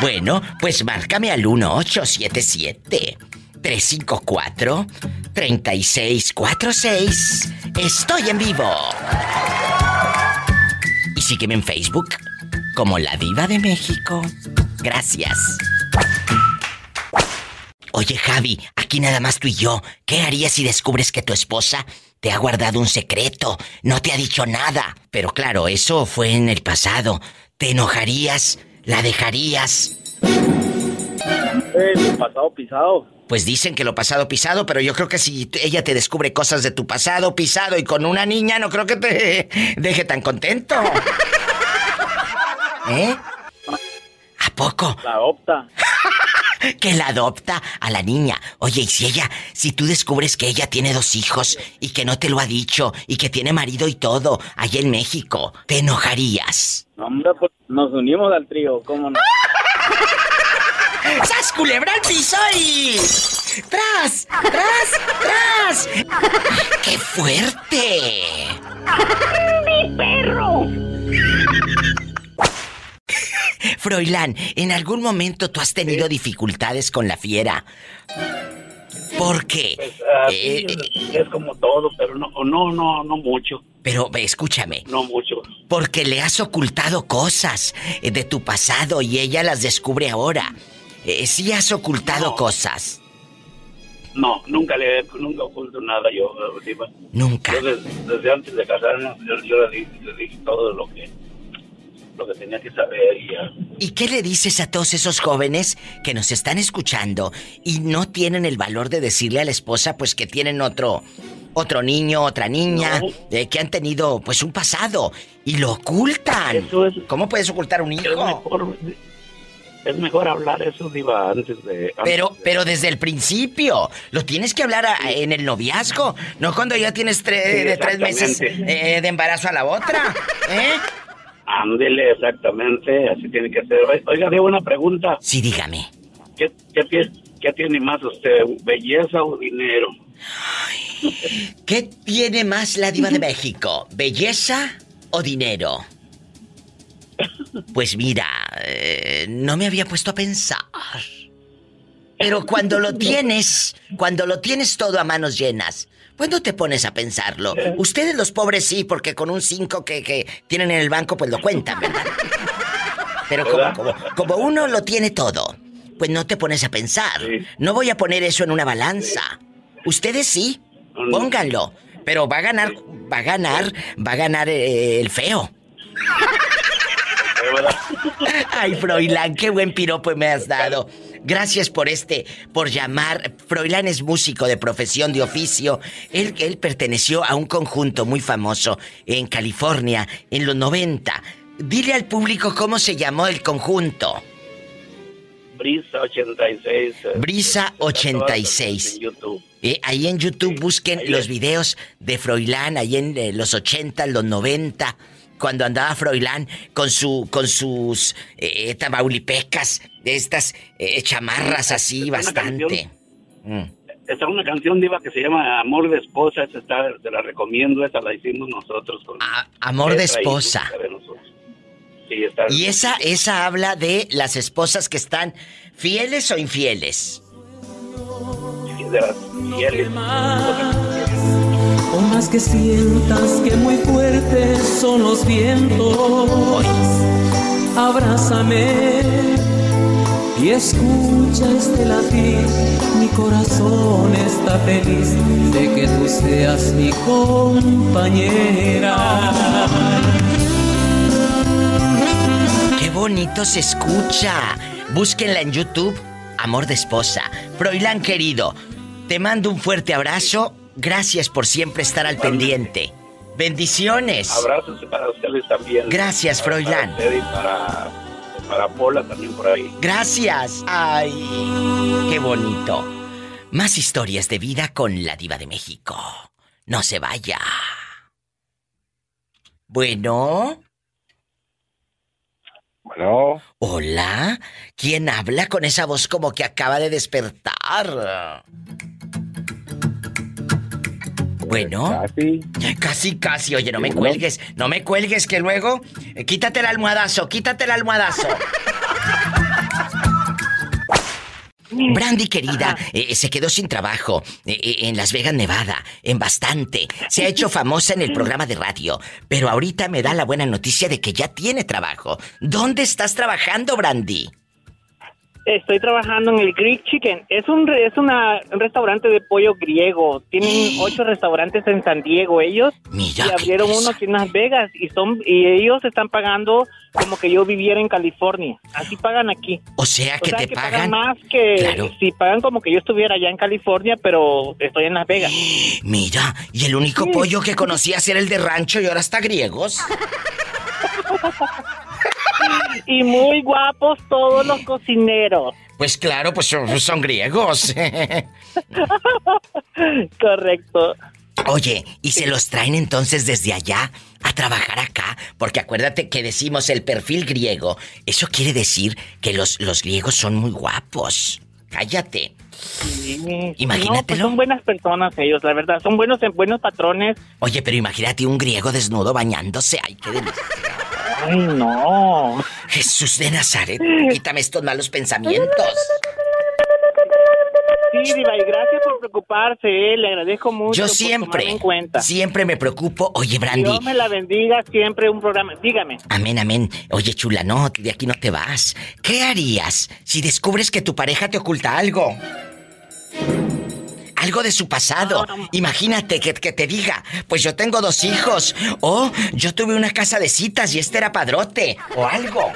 Bueno, pues márcame al 1877. 354 3646. Estoy en vivo. Y sígueme en Facebook como La Diva de México. Gracias. Oye, Javi, aquí nada más tú y yo. ¿Qué harías si descubres que tu esposa te ha guardado un secreto? No te ha dicho nada. Pero claro, eso fue en el pasado. ¿Te enojarías? ¿La dejarías? Eh, pasado pisado. Pues dicen que lo pasado pisado, pero yo creo que si ella te descubre cosas de tu pasado pisado y con una niña, no creo que te deje tan contento. ¿Eh? ¿A poco? La adopta. que la adopta a la niña. Oye, y si ella, si tú descubres que ella tiene dos hijos y que no te lo ha dicho y que tiene marido y todo allá en México, ¿te enojarías? Hombre, pues nos unimos al trío, ¿cómo no? ¡Sas culebra al piso y... ¡Tras! ¡Tras! ¡Tras! ¡Qué fuerte! ¡Mi perro! Froilán, ¿en algún momento tú has tenido dificultades con la fiera? ¿Por qué? Pues, ah, eh, es como todo, pero no, no, no, no mucho. Pero escúchame. No mucho. Porque le has ocultado cosas eh, de tu pasado y ella las descubre ahora. Eh, sí has ocultado cosas. No, nunca le nunca oculto nada yo, Nunca. desde, antes de casarnos, yo, le, dije, todo lo que lo que tenía que saber y ya. ¿Y qué le dices a todos esos jóvenes que nos están escuchando y no tienen el valor de decirle a la esposa pues que tienen otro otro niño, otra niña, eh, que han tenido pues un pasado y lo ocultan? ¿Cómo puedes ocultar un hijo? Es mejor, hablar eso, Diva, antes de... pero, pero desde el principio, lo tienes que hablar en el noviazgo, no cuando ya tienes de tres meses eh, de embarazo a la otra, ¿eh? Ándele, exactamente, así tiene que ser. Oiga, digo una pregunta. Sí, dígame. ¿Qué, qué, ¿qué tiene más usted, belleza o dinero? ¿Qué tiene más la diva de México? ¿Belleza o dinero? Pues mira, eh, no me había puesto a pensar. Pero cuando lo tienes, cuando lo tienes todo a manos llenas, pues no te pones a pensarlo. Ustedes los pobres sí, porque con un 5 que, que, tienen en el banco, pues lo cuentan, ¿verdad? Pero como, como, uno lo tiene todo, pues no te pones a pensar. No voy a poner eso en una balanza. Ustedes sí, pónganlo. Pero va a ganar, va a ganar, va a ganar eh, el feo. Ay, Froilán, qué buen piropo me has dado. Gracias por este, por llamar. Froilán es músico de profesión, de oficio. Él, él perteneció a un conjunto muy famoso en California en los 90. Dile al público cómo se llamó el conjunto. Brisa 86. Eh. Brisa 86. Eh, ahí en YouTube busquen los videos de Froilán, ahí en eh, los 80, los 90 cuando andaba Froilán con su con sus eh, tamaulipecas, de estas eh, chamarras así bastante. Mm. Está una canción diva que se llama Amor de esposa, esa está, te la recomiendo, esa la hicimos nosotros con Amor de esposa. sí, está y esa esa habla de las esposas que están fieles o infieles. de las fieles o más que sientas que muy fuertes son los vientos, abrázame y escucha este latir. Mi corazón está feliz de que tú seas mi compañera. Qué bonito se escucha. Búsquenla en YouTube, Amor de Esposa. Froilán querido, te mando un fuerte abrazo Gracias por siempre estar al pendiente. Bendiciones. Abrazos para ustedes también. Gracias, Froilán. Para, para, Pola también por ahí. Gracias. Ay, qué bonito. Más historias de vida con la diva de México. No se vaya. Bueno. Bueno. Hola. ¿Quién habla con esa voz como que acaba de despertar? Bueno. Casi. Casi, casi. Oye, no me cuelgues. No me cuelgues que luego. Eh, quítate el almohadazo, quítate el almohadazo. Brandy querida, eh, se quedó sin trabajo eh, en Las Vegas, Nevada, en bastante. Se ha hecho famosa en el programa de radio, pero ahorita me da la buena noticia de que ya tiene trabajo. ¿Dónde estás trabajando, Brandy? Estoy trabajando en el Greek Chicken. Es un es una, un restaurante de pollo griego. Tienen ocho restaurantes en San Diego ellos. y abrieron uno aquí en Las Vegas y son y ellos están pagando como que yo viviera en California. Así pagan aquí. O sea que te pagan... más que si pagan como que yo estuviera allá en California, pero estoy en Las Vegas. Mira, y el único pollo que conocías era el de rancho y ahora está griegos. y muy guapos todos los cocineros. Pues claro, pues son, griegos. Correcto. Oye, ¿y se los traen entonces desde allá a trabajar acá? Porque acuérdate que decimos el perfil griego. Eso quiere decir que los, los griegos son muy guapos. Cállate. Imagínatelo. Pues son buenas personas ellos, la verdad. Son buenos, buenos patrones. Oye, pero imagínate un griego desnudo bañándose. Ay, qué delicia. Ay, no. Jesús de Nazaret, quítame estos malos pensamientos. Sí, Diva, y gracias por preocuparse, eh, le agradezco mucho. Yo siempre, en cuenta. siempre me preocupo. Oye, Brandy. Dios me la bendiga, siempre un programa. Dígame. Amén, amén. Oye, chula, no, de aquí no te vas. ¿Qué harías si descubres que tu pareja te oculta algo? Algo de su pasado. Imagínate que, que, te diga, pues yo tengo dos hijos, o yo tuve una casa de citas y este era padrote, o algo.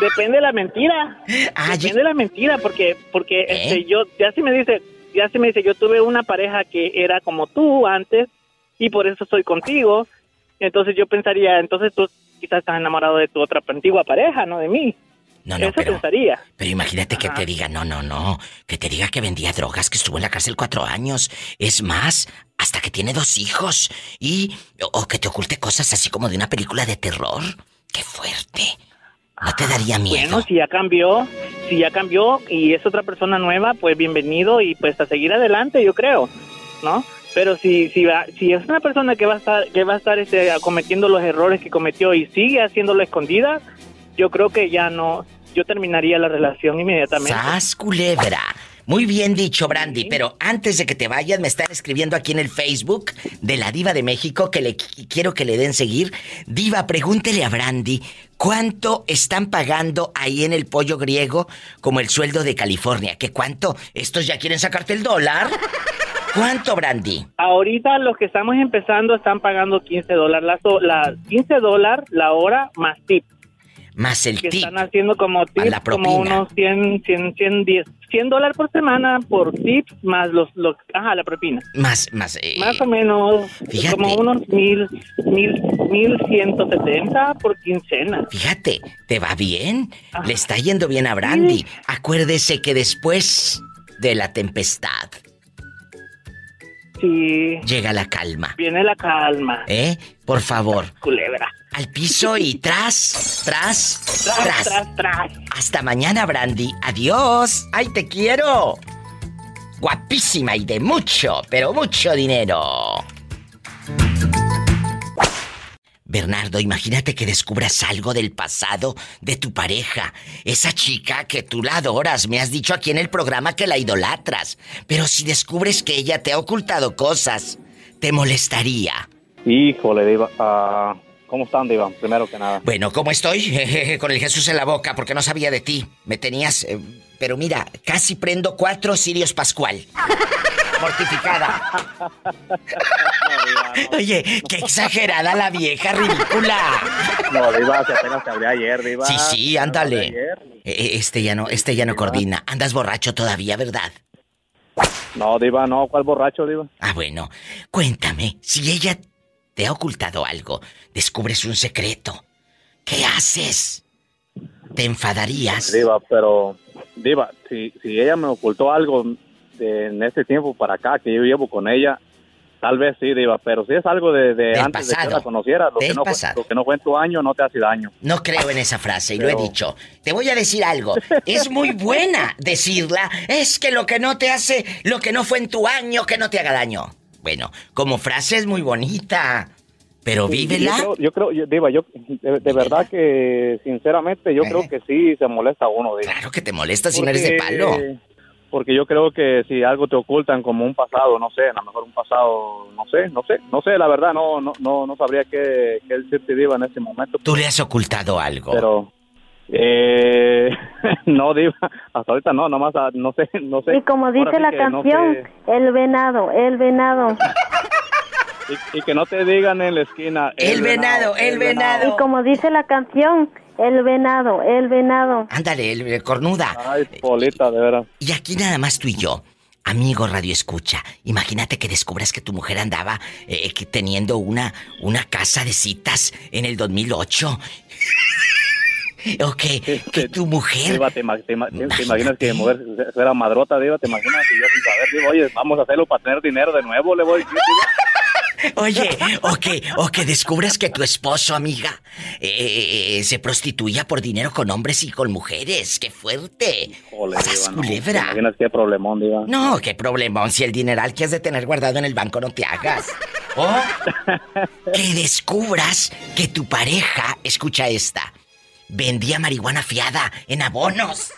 Depende de la mentira. Ah, Depende de la mentira, porque, porque ¿Eh? este, yo, ya se me dice, ya se me dice, yo tuve una pareja que era como tú antes, y por eso estoy contigo. Entonces yo pensaría, entonces tú quizás estás enamorado de tu otra antigua pareja, no de mí. No, no, pero, pero imagínate que te diga, no, no, no, que te diga que vendía drogas, que estuvo en la cárcel cuatro años. Es más, hasta que tiene dos hijos. Y, o que te oculte cosas así como de una película de terror. ¡Qué fuerte! ¿No te daría miedo? Bueno, si ya cambió, si ya cambió y es otra persona nueva, pues bienvenido y pues a seguir adelante, yo creo, ¿no? Pero si si va, si es una persona que va a estar que va a estar este, cometiendo los errores que cometió y sigue haciéndolo escondida, yo creo que ya no, yo terminaría la relación inmediatamente. ¡Sas, culebra! Muy bien dicho, Brandy, pero antes de que te vayas, me están escribiendo aquí en el Facebook de la Diva de México que le quiero que le den seguir. Diva, pregúntele a Brandy cuánto están pagando ahí en el pollo griego como el sueldo de California. ¿Qué cuánto? ¿Estos ya quieren sacarte el dólar? ¿Cuánto, Brandy? Ahorita los que estamos empezando están pagando 15 dólares la, la 15 dólares la hora más tip. Más el que tip. están haciendo como tips, la como unos 100, 100, 100, 10, 100 dólares por semana por tips más los, los ajá, la propina. Más, más, eh, Más o menos Fíjate. como unos mil, mil, mil ciento setenta por quincena. Fíjate, ¿te va bien? Le está yendo bien a Brandy. Acuérdese que después de la tempestad Sí. llega la calma. Viene la calma. ¿Eh? Por favor. Culebra. Al piso y tras, tras, Tras, tras. tras, tras. Hasta mañana, Brandy. Adiós. ¡Ay, te quiero! Guapísima y de mucho, pero mucho dinero. Bernardo, imagínate que descubras algo del pasado de tu pareja. Esa chica que tú la adoras, me has dicho aquí en el programa que la idolatras. Pero si descubres que ella te ha ocultado cosas, te molestaría. Híjole, Diva. ¿Cómo están, Diva? Primero que nada. Bueno, ¿cómo estoy? Con el Jesús en la boca, porque no sabía de ti. Me tenías... eh, pero mira, casi prendo cuatro Sirios Pascual. Mortificada. Oye, qué exagerada la vieja ridícula. No, Diva, si apenas te abrí ayer, Diva. Sí, sí, ándale. Eh, Este ya no, este ya no coordina. Andas borracho todavía, ¿verdad? No, Diva, no. ¿Cuál borracho, Diva? Ah, bueno. Cuéntame, si ella te ha ocultado algo, descubres un secreto, ¿qué haces? ¿Te enfadarías? Diva, pero... Diva, si, si ella me ocultó algo de- en este tiempo para acá que yo llevo con ella, tal vez sí, Diva. Pero si es algo de, de antes de que pasado. la conociera, lo que, no fue, pasado. lo que no fue en tu año no te hace daño. No creo en esa frase y lo he dicho. Te voy a decir algo. Es muy buena decirla. Es que lo que no te hace, lo que no fue en tu año, que no te haga daño. Bueno, como frase es muy bonita. Pero vívela. Yo creo, yo creo, yo- Diva, yo de, de verdad que sinceramente yo creo que sí se molesta uno. Diva. Claro que te molesta si no eres de palo. Porque yo creo que si algo te ocultan como un pasado, no sé, a lo mejor un pasado, no sé, no sé, no sé, la verdad no no no, no sabría qué, qué decirte Diva en ese momento. Tú le has ocultado algo. Pero eh, no Diva, hasta ahorita no, nomás ah, no sé, no sé. Y como dice sí la no canción, sé. el venado, el venado. y, y que no te digan en la esquina. El venado, el venado. Y como dice la canción, el venado, el venado. Ándale, el, el cornuda. Ay, Polita, de veras. Y aquí nada más tú y yo. Amigo Radio Escucha, imagínate que descubras que tu mujer andaba eh, que teniendo una, una casa de citas en el 2008. o que, que tu mujer... Te, te te- imaginas que mujer fuera madrota, Diva, te imaginas que yo sin saber, digo, oye, vamos a hacerlo para tener dinero de nuevo, le voy a decir, Diva. Oye, o que, o que descubras que tu esposo, amiga, eh, eh, se prostituya por dinero con hombres y con mujeres. ¡Qué fuerte! Ole, ¡Sas, Diva, no, culebra! ¿Te imaginas qué problemón, Diva? No, qué problemón. Si el dineral que has de tener guardado en el banco no te hagas. O que descubras que tu pareja, escucha esta, vendía marihuana fiada en abonos.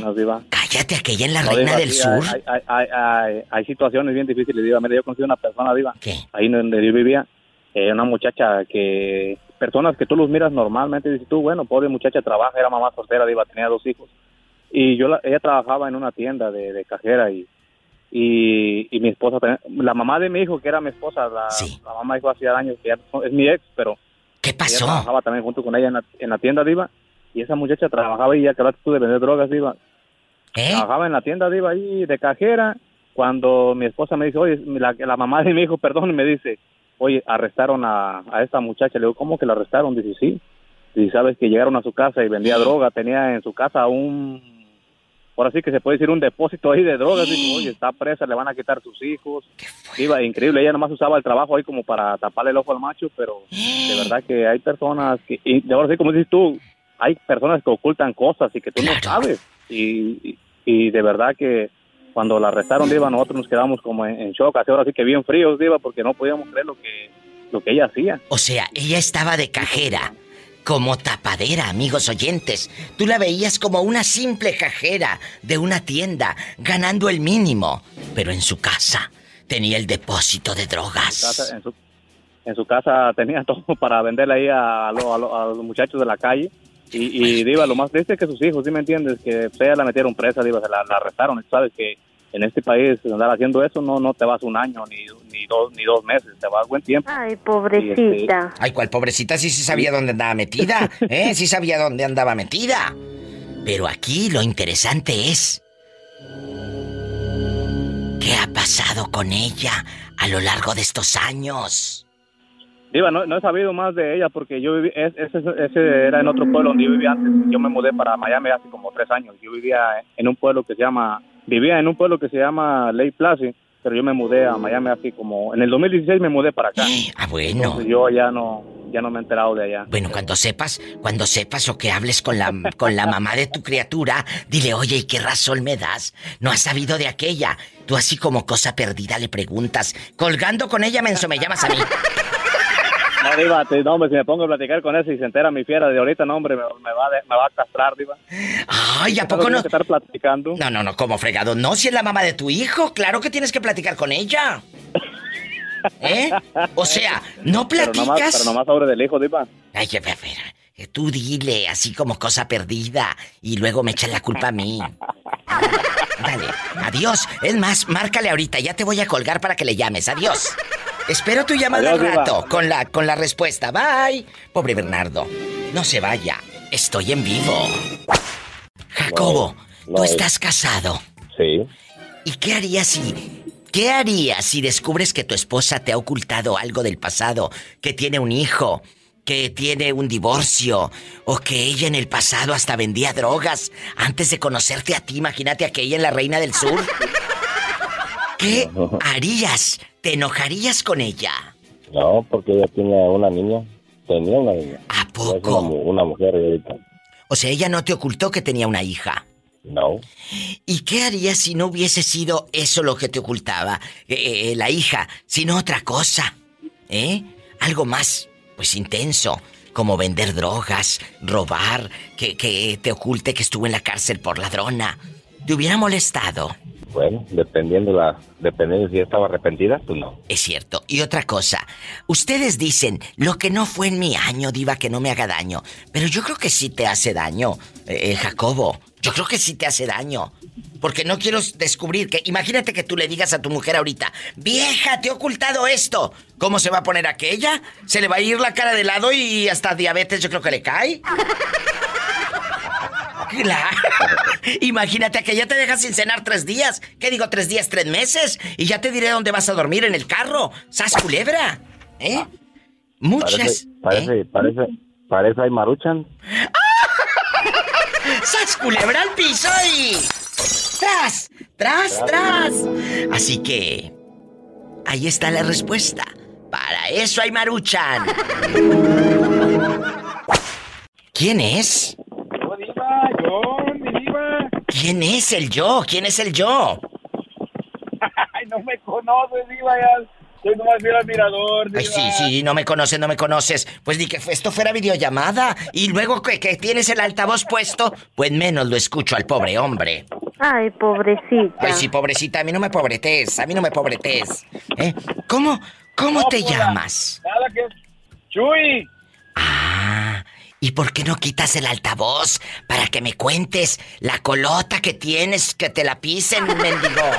No, Diva. Cállate, aquella en la No, Reina Diva, del sí, Sur. Hay, hay, hay, hay- hay situaciones bien difíciles, Diva. Mira, yo conocí una persona, Diva. ¿Qué? Ahí donde yo vivía, eh, una muchacha que... Personas que tú los miras normalmente, dices tú, bueno, pobre muchacha trabaja, era mamá soltera, Diva, tenía dos hijos. Y yo, la- ella trabajaba en una tienda de, de cajera y, y, y mi esposa, la mamá de mi hijo, que era mi esposa, la, la mamá dijo hace años que ya es mi ex, pero... ¿Qué pasó? Ella trabajaba también junto con ella en la, en la tienda, Diva, y esa muchacha trabajaba y ya que tú de vender drogas, Diva, ¿Eh? Trabajaba en la tienda de iba ahí de cajera. Cuando mi esposa me dice, oye, la, la mamá de mi hijo, perdón, me dice, oye, arrestaron a, a esta muchacha. Le digo, ¿cómo que la arrestaron? Dice, sí. Y sabes que llegaron a su casa y vendía droga. Tenía en su casa un ahora sí que se puede decir un depósito ahí de drogas. Digo, oye, está presa, le van a quitar sus hijos. Iba increíble, ella nomás usaba el trabajo ahí como para taparle el ojo al macho, pero de verdad que hay personas que, y de ahora sí, como dices tú, hay personas que ocultan cosas y que tú no sabes. Y, y, de verdad que cuando la arrestaron, Diva, nosotros nos quedamos como en, shock, así ahora sí que bien fríos, Diva, porque no podíamos creer lo que, lo que ella hacía. O sea, ella estaba de cajera como tapadera, amigos oyentes. Tú la veías como una simple cajera de una tienda, ganando el mínimo. Pero en su casa tenía el depósito de drogas. En su, casa tenía todo para venderle ahí a, los muchachos de la calle. Y, y Diva, lo más triste es que sus hijos, ¿sí me entiendes? Que ella la metieron presa, Diva, se la, la arrestaron. Sabes que en este país andar haciendo eso no no te vas un año ni, ni dos ni dos meses te vas buen tiempo. Ay pobrecita este, ay cuál pobrecita sí sí sabía dónde andaba metida eh sí sabía dónde andaba metida. Pero aquí lo interesante es qué ha pasado con ella a lo largo de estos años Diva, no, no he sabido más de ella porque yo viví, ese, ese, era en otro pueblo donde yo vivía antes. Yo me mudé para Miami hace como tres años. Yo vivía en un pueblo que se llama vivía en un pueblo que se llama Lake Place, pero yo me mudé a Miami así como en el 2016 me mudé para acá. Ah, bueno. yo ya no ya no me he enterado de allá. Bueno, cuando sepas, cuando sepas o que hables con la con la mamá de tu criatura, dile, "Oye, ¿y qué razón me das? No has sabido de aquella." Tú así como cosa perdida le preguntas, "Colgando con ella, menso, me llamas a mí." No, Diva, no, hombre, si me pongo a platicar con eso y se entera mi fiera de ahorita, no, hombre, me, va, me va a castrar, Diva. Ay, ¿a poco no? que estar platicando. No, no, no, como fregado. No, si es la mamá de tu hijo, claro que tienes que platicar con ella. ¿Eh? O sea, no platicas. Pero nomás, pero nomás sobre del hijo, Diva. Ay, espera. Tú dile así como cosa perdida y luego me echan la culpa a mí. Dale, adiós. Es más, márcale ahorita, ya te voy a colgar para que le llames. Adiós. Espero tu llamada al rato con la, con la respuesta. Bye. Pobre Bernardo. No se vaya. Estoy en vivo. Jacobo, tú estás casado. Sí. ¿Y qué harías si... ¿Qué harías si descubres que tu esposa te ha ocultado algo del pasado? Que tiene un hijo, que tiene un divorcio, o que ella en el pasado hasta vendía drogas antes de conocerte a ti. Imagínate aquella en la Reina del Sur. ¿Qué harías? ¿Te enojarías con ella? No, porque ella tiene una niña. Tenía una niña. ¿A poco? Una, mujer ahorita. O sea, ella no te ocultó que tenía una hija. No. ¿Y qué harías si no hubiese sido eso lo que te ocultaba? Eh, eh, la hija, sino otra cosa. ¿Eh? Algo más, pues intenso. Como vender drogas, robar, que, que te oculte que estuvo en la cárcel por ladrona. ¿Te hubiera molestado? Bueno, dependiendo la, dependiendo si estaba arrepentida, pues no. Es cierto. Y otra cosa, ustedes dicen, lo que no fue en mi año, diva, que no me haga daño. Pero yo creo que sí te hace daño, eh, eh, Jacobo. Yo creo que sí te hace daño. Porque no quiero descubrir que... Imagínate que tú le digas a tu mujer ahorita, vieja, te he ocultado esto. ¿Cómo se va a poner aquella? Se le va a ir la cara de lado y hasta diabetes yo creo que le cae. Claro. Imagínate que ya te dejas sin cenar tres días. ¿Qué digo, tres días, tres meses? Y ya te diré dónde vas a dormir en el carro. ¡Sas culebra! ¿Eh? Muchas. Parece, parece, parece, hay maruchan. ¡Sas culebra al piso y. ¡Tras! ¡Tras, tras! Así que. Ahí está la respuesta. Para eso hay maruchan. ¿Quién es? ¿Quién es el yo? ¿Quién es el yo? Ay, no me conoces, Diva, ya. Soy nomás fiel admirador, Diva. Ay, sí, sí, no me conoces, no me conoces. Pues di que esto fuera videollamada. Y luego que, que tienes el altavoz puesto, pues menos lo escucho al pobre hombre. Ay, pobrecita. Ay, sí, pobrecita, a mí no me pobretes, a mí no me pobretes. ¿Eh? ¿Cómo, cómo te pues, llamas? Nada que... Chuy. Ah, ¿Y por qué no quitas el altavoz para que me cuentes la colota que tienes que te la pisen, mendigo?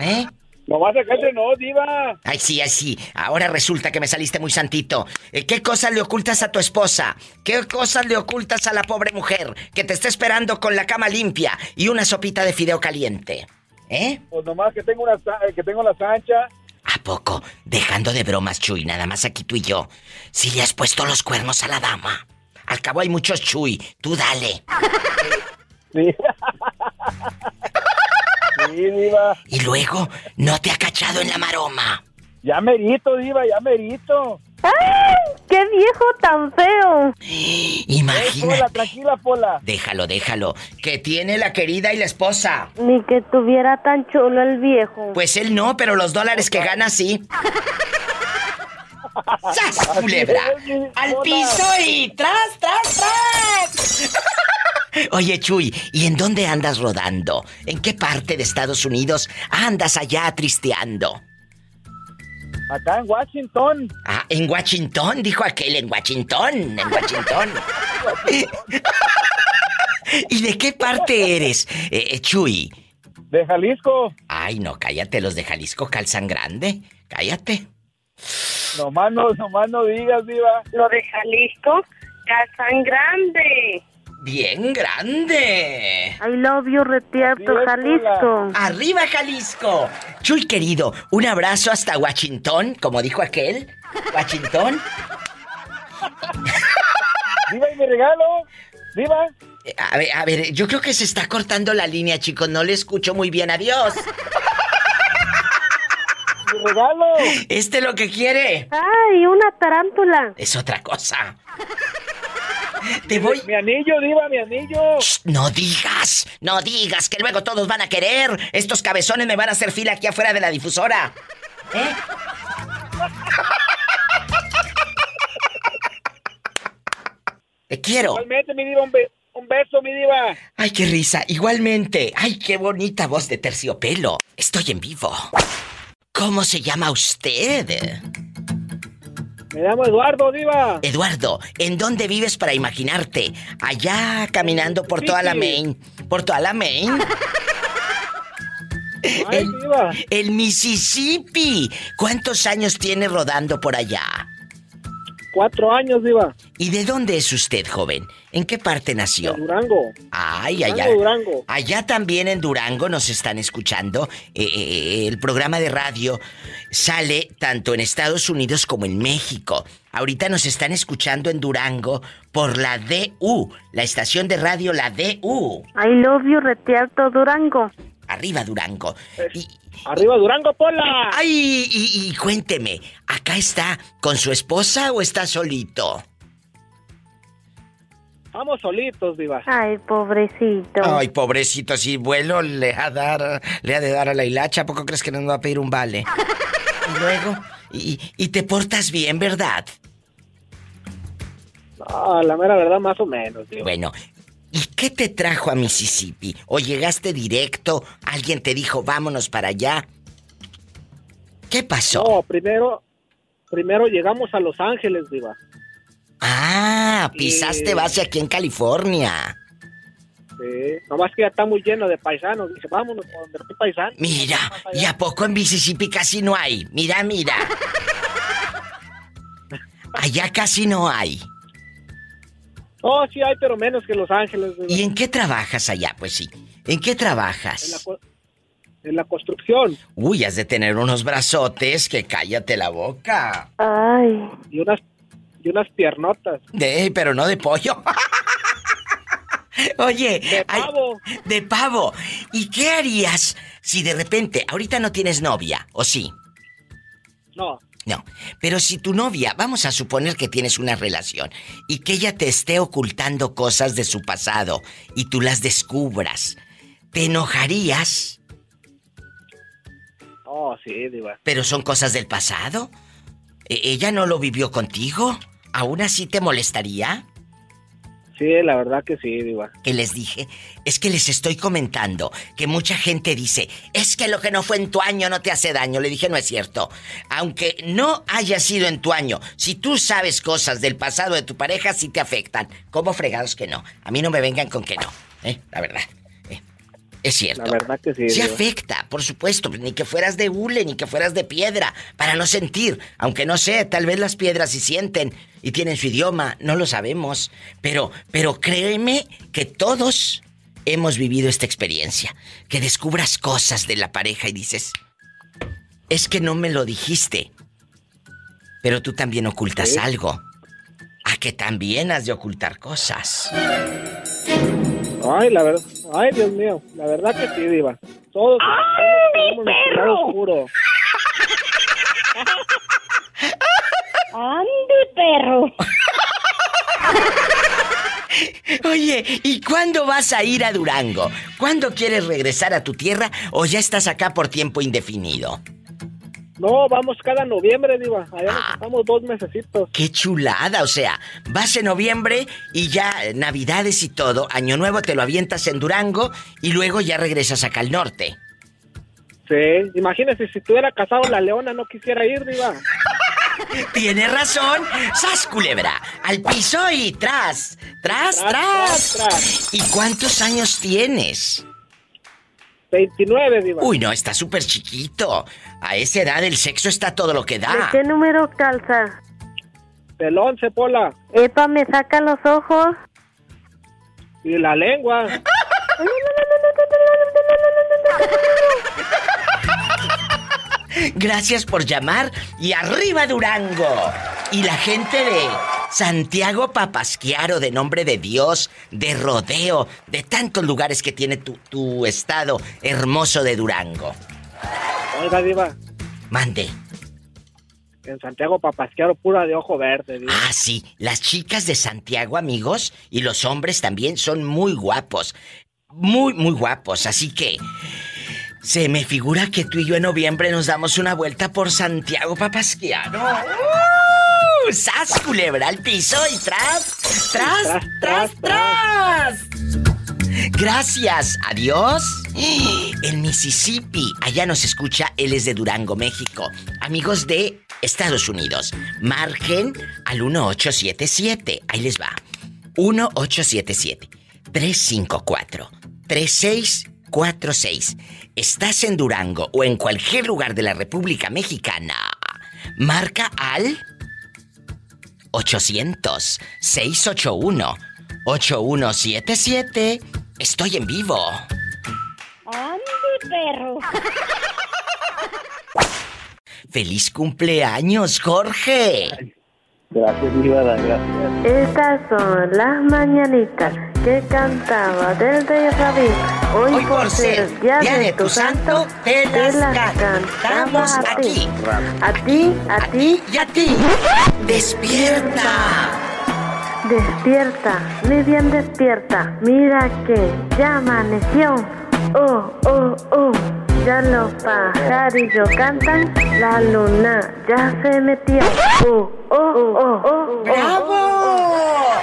¿Eh? No vas a sacarse no, diva. Ay, sí, ay, sí. Ahora resulta que me saliste muy santito. Eh, ¿Qué cosas le ocultas a tu esposa? ¿Qué cosas le ocultas a la pobre mujer que te está esperando con la cama limpia y una sopita de fideo caliente? ¿Eh? Pues nomás que tengo, una, que tengo la sancha ¿A poco? Dejando de bromas, Chuy, nada más aquí tú y yo. Si le has puesto los cuernos a la dama. Al cabo hay muchos Chuy, tú dale. Sí. sí, Diva. Y luego, ¿no te ha cachado en la maroma? Ya merito, Diva, ya merito. ¡Ay! ¡Qué viejo tan feo! Imagina. Pola, tranquila, Pola. Déjalo, déjalo. Que tiene la querida y la esposa. Ni que tuviera tan chulo el viejo. Pues él no, pero los dólares que gana sí. ¡Sas, culebra! ¡Al piso y tras, tras, tras! Oye, Chuy, ¿y en dónde andas rodando? ¿En qué parte de Estados Unidos andas allá tristeando? Acá en Washington. Ah, en Washington, dijo aquel, en Washington, en Washington. ¿Y de qué parte eres, eh, eh, Chuy? De Jalisco. Ay, no, cállate, los de Jalisco calzan grande. Cállate. Nomás no, nomás no digas, Diva. Lo de Jalisco, calzan grande. Bien grande. I love you, retierto, Jalisco. ¡Arriba, Jalisco! Chuy querido, un abrazo hasta Washington, como dijo aquel. Washington. Diva, ¿y mi regalo? Diva. Eh, A ver, a ver, yo creo que se está cortando la línea, chicos. No le escucho muy bien. Adiós. Mi regalo. ¿Este lo que quiere? ¡Ay, una tarántula! Es otra cosa. Te voy. Mi anillo, Diva, mi anillo. No digas, no digas que luego todos van a querer. Estos cabezones me van a hacer fila aquí afuera de la difusora. ¿Eh? Te quiero. Igualmente, mi Diva, un, be- un beso, mi Diva. Ay, qué risa. Igualmente. Ay, qué bonita voz de terciopelo. Estoy en vivo. ¿Cómo se llama usted? Me llamo Eduardo, Diva. Eduardo, ¿en dónde vives para imaginarte? Allá caminando por toda la Main. ¿Por toda la Main? Ay, El, Diva. el Mississippi. ¿Cuántos años tiene rodando por allá? Cuatro años, Diva. ¿Y de dónde es usted, joven? ¿En qué parte nació? Durango. Ay, allá. Durango, Durango. Allá también en Durango nos están escuchando. Eh, eh, eh, el programa de radio sale tanto en Estados Unidos como en México. Ahorita nos están escuchando en Durango por la DU, la estación de radio La DU. I love you, retierto, Durango. Arriba Durango. Y, Arriba Durango, Pola. ay, y, y cuénteme, ¿acá está con su esposa o está solito? Estamos solitos, Diva. Ay, pobrecito. Ay, pobrecito, si vuelo le ha, dar, le ha de dar a la hilacha, ¿a poco crees que no nos va a pedir un vale? Y luego, y, y te portas bien, ¿verdad? No, la mera verdad, más o menos, Diva. Bueno, ¿y qué te trajo a Mississippi? ¿O llegaste directo? ¿Alguien te dijo, vámonos para allá? ¿Qué pasó? No, primero, primero llegamos a Los Ángeles, Diva. Ah, pisaste base aquí en California. Sí. Nomás que ya está muy lleno de paisanos. Dice, vámonos por donde estoy paisano. Mira, ¿y a poco en Mississippi casi no hay? Mira, mira. Allá casi no hay. Oh, sí hay, pero menos que Los Ángeles. ¿Y en qué trabajas allá? Pues sí. ¿En qué En la, trabajas? en la construcción. Uy, has de tener unos brazotes que cállate la boca. Ay. Y unas, y unas piernotas. De, pero no de pollo. Oye, De ay, pavo. de pavo. ¿Y qué harías si de repente, ahorita no tienes novia, o sí? No. No, pero si tu novia, vamos a suponer que tienes una relación y que ella te esté ocultando cosas de su pasado y tú las descubras, ¿te enojarías? Oh, sí, Diva. ¿Pero son cosas del pasado? ¿E- ¿Ella no lo vivió contigo? ¿Aún así te molestaría? Sí, la verdad que sí, Diva. que les dije es que les estoy comentando que mucha gente dice, es que lo que no fue en tu año no te hace daño. Le dije, no es cierto. Aunque no haya sido en tu año, si tú sabes cosas del pasado de tu pareja, sí te afectan. ¿Cómo fregados que no? A mí no me vengan con que no, ¿eh? La verdad. Es cierto. La verdad que sí, Sí Diva. afecta, por supuesto, ni que fueras de hule, ni que fueras de piedra, para no sentir. Aunque no sé, tal vez las piedras sí sienten y tienen su idioma, no lo sabemos. Pero, pero créeme que todos hemos vivido esta experiencia. Que descubras cosas de la pareja y dices, es que no me lo dijiste. Pero tú también ocultas Sí. algo. A que también has de ocultar cosas. Ay, la verdad, Ay, Dios mío, la verdad que sí, Diva. Todos ¡Ay, mi perro! oscuro. ¡Ande, perro! Oye, ¿y cuándo vas a ir a Durango? ¿Cuándo quieres regresar a tu tierra o ya estás acá por tiempo indefinido? No, vamos cada noviembre, Diva. Allá nos estamos dos mesecitos. ¡Qué chulada! O sea, vas en noviembre y ya Navidades y todo, Año Nuevo te lo avientas en Durango y luego ya regresas acá al norte. Sí, imagínese si estuviera casado la leona no quisiera ir, Diva. Tienes razón. ¡Sas, culebra! Al piso y tras. Tras, tras. tras, ¿Y cuántos años tienes? 29, Diva. Uy, no, está súper chiquito. A esa edad el sexo está todo lo que ¿De da. qué número calza? Del 11, Pola. Epa, me saca los ojos. Y la lengua. Gracias por llamar y arriba Durango. Y la gente de Santiago Papasquiaro, de nombre de Dios, de Rodeo, de tantos lugares que tiene tu, tu estado hermoso de Durango. Oiga, Diva. Mande. En Santiago Papasquiaro, pura de ojo verde, Diva. Ah, sí, las chicas de Santiago, amigos, y los hombres también son muy guapos. Muy, muy guapos, así que... Se me figura que tú y yo en noviembre nos damos una vuelta por Santiago Papasquiano. ¡Sas, culebra al piso y tras! ¡Tras, tras, tras! Gracias, adiós. En Mississippi, allá nos escucha, él es de Durango, México. Amigos de Estados Unidos, marquen al 1877. Ahí les va. 1877 354 3646. Estás en Durango o en cualquier lugar de la República Mexicana. Marca al 800 681 8177. Estoy en vivo. ¡Ande, perro! ¡Feliz cumpleaños, Jorge! Gracias, Diva, gracias. Estas son las mañanitas que cantaba del rey David. Hoy, Hoy por ser día de tu santo, te las cantamos a ti. aquí. A ti, a ti y a ti. ¡Despierta! Despierta, muy bien despierta. Mira que ya amaneció. Oh, oh, oh. Ya los pajarillos cantan. La luna ya se metió. Oh, oh, oh, oh. ¡Bravo!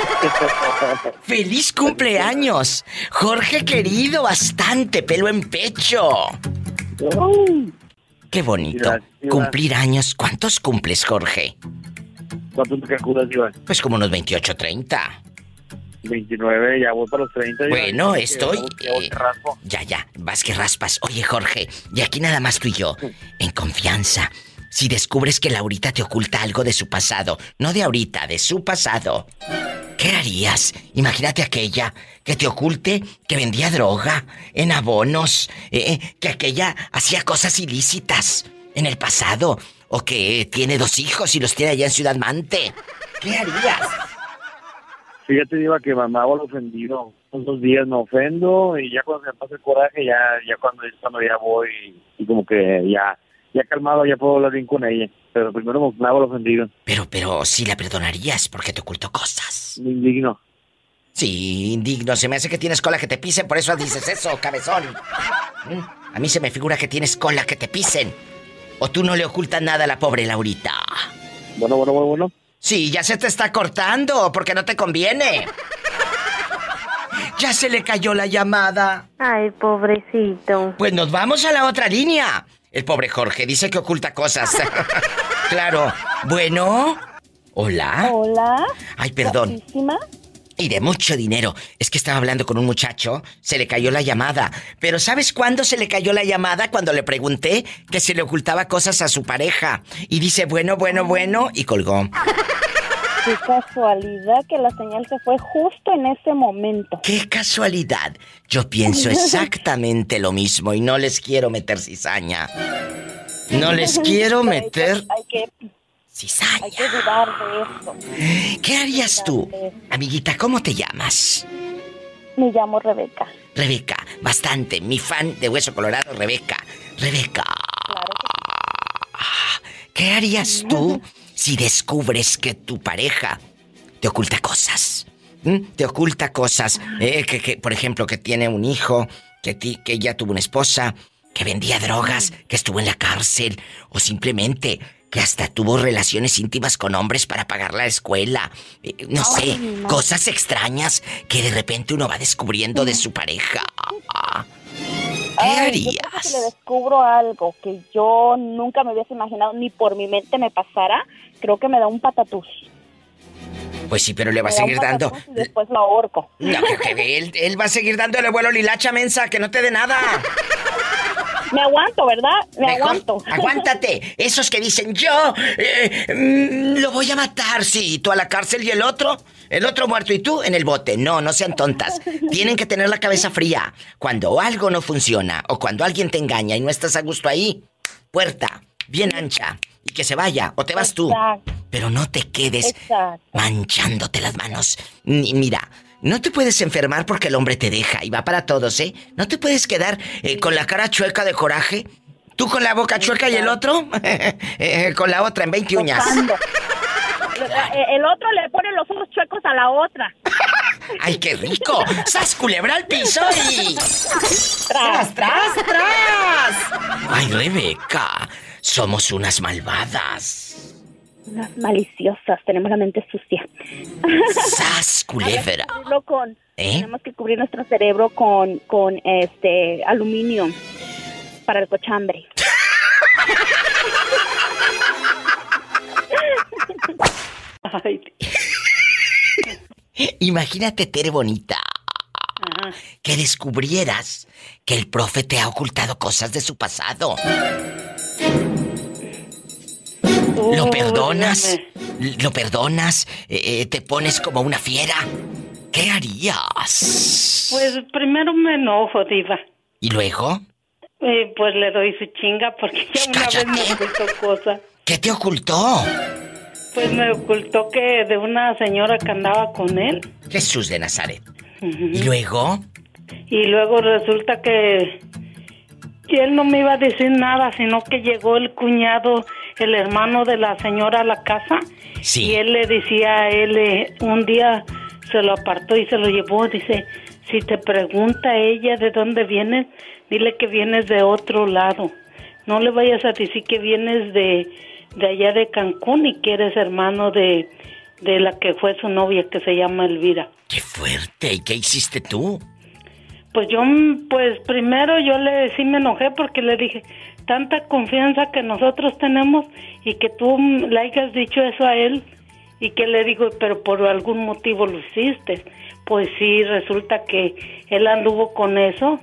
¡Feliz cumpleaños! Jorge querido, bastante pelo en pecho. Qué bonito. Cumplir años. ¿Cuántos cumples, Jorge? ¿Cuánto te calculas, Diva? Pues como unos 28, 30. 29, ya voy para los 30. Diva. Bueno, Ya estoy. voy- ya voy eh, que ya, ya, vas raspas. Oye, Jorge, y aquí nada más tú y yo, en confianza. Si descubres que Laurita te oculta algo de su pasado, no de ahorita, de su pasado, ¿qué harías? Imagínate aquella que te oculte que vendía droga en abonos, eh, que aquella hacía cosas ilícitas en el pasado, o que tiene dos hijos y los tiene allá en Ciudad Mante. ¿Qué harías? Fíjate, Diva, que mamá lo ofendido. Unos días me ofendo y ya cuando se me pasa el coraje, ya, ya cuando, cuando ya voy y, como que ya, ya calmado, ya puedo hablar bien con ella. Pero primero me hago el ofendido. Pero, pero sí la perdonarías porque te ocultó cosas. Indigno. Sí, indigno. Se me hace que tienes cola que te pisen, por eso dices eso, cabezón. Mm, A mí se me figura que tienes cola que te pisen. O tú no le ocultas nada a la pobre Laurita. Bueno, bueno, bueno, bueno. Sí, ya se te está cortando, porque no te conviene. Ya se le cayó la llamada. Ay, pobrecito. Pues nos vamos a la otra línea. El pobre Jorge dice que oculta cosas. claro. Bueno. Hola. Hola. Ay, perdón. Guapísima. Y de mucho dinero. Es que estaba hablando con un muchacho, se le cayó la llamada. Pero ¿sabes cuándo se le cayó la llamada? Cuando le pregunté que se le ocultaba cosas a su pareja. Y dice, bueno, bueno, bueno, y colgó. Qué casualidad que la señal se fue justo en ese momento. ¡Qué casualidad! Yo pienso exactamente lo mismo y no les quiero meter cizaña. No les quiero meter Hay que, cizaña. hay que dudar de esto. ¿Qué harías tú? Amiguita, ¿cómo te llamas? Me llamo Rebeca. Rebeca, bastante. Mi fan de Hueso Colorado, Rebeca. Rebeca. ¿Qué harías tú si descubres que tu pareja te oculta cosas? ¿Mm? Te oculta cosas. Eh, que, por ejemplo, que tiene un hijo, que, que ya tuvo una esposa, que vendía drogas, que estuvo en la cárcel, o simplemente que hasta tuvo relaciones íntimas con hombres para pagar la escuela. Eh, no sé, cosas extrañas que de repente uno va descubriendo de su pareja. ¿Qué harías? si le descubro algo que yo nunca me hubiese imaginado ni por mi mente me pasara, creo que me da un patatús. Pues sí, pero le va a seguir dando. Y después lo ahorco. No, que, él, él, va a seguir dándole vuelo lilacha mensa, que no te dé nada. Me aguanto, ¿verdad? Me aguanto. Aguántate. Esos que dicen, yo eh, mm, lo voy a matar. Sí, tú a la cárcel y el otro, el otro muerto y tú en el bote. No, no sean tontas. Tienen que tener la cabeza fría. Cuando algo no funciona o cuando alguien te engaña y no estás a gusto ahí, puerta bien ancha y que se vaya o te vas tú. Pero no te quedes manchándote las manos. Ni, mira, no te puedes enfermar porque el hombre te deja y va para todos, ¿eh? No te puedes quedar eh, con la cara chueca de coraje. Tú con la boca chueca y el otro eh, con la otra en 20 uñas. El otro le pone los ojos chuecos a la otra. ¡Ay, qué rico! ¡Sas culebra al piso y... ¡Tras, tras, tras! ¡Ay, Rebeca! Somos unas malvadas. Unas maliciosas, tenemos la mente sucia. ¡Sas, culebra! Con, ¿Eh? Tenemos que cubrir nuestro cerebro con, con este aluminio para el cochambre. Imagínate, Tere Bonita, que descubrieras que el profe te ha ocultado cosas de su pasado. ¿Lo perdonas? ¿Lo perdonas? Eh, eh, ¿Te pones como una fiera? ¿Qué harías? Pues primero me enojo, diva. ¿Y luego? Eh, pues le doy su chinga porque ya una vez me ocultó cosas. ¿Qué te ocultó? Pues me ocultó que de una señora que andaba con él. Jesús de Nazaret. ¿Y luego? Y luego resulta que, que él no me iba a decir nada, sino que llegó el cuñado el hermano de la señora a la casa. Y él le decía a él, eh, un día se lo apartó y se lo llevó, dice, si te pregunta ella de dónde vienes, dile que vienes de otro lado. No le vayas a decir que vienes de, de allá de Cancún y que eres hermano de, de la que fue su novia que se llama Elvira. ¡Qué fuerte! ¿Y qué hiciste tú? Pues yo, pues primero yo le sí me enojé porque le dije, tanta confianza que nosotros tenemos y que tú le hayas dicho eso a él y que le digo, pero por algún motivo lo hiciste. Pues sí, resulta que él anduvo con eso,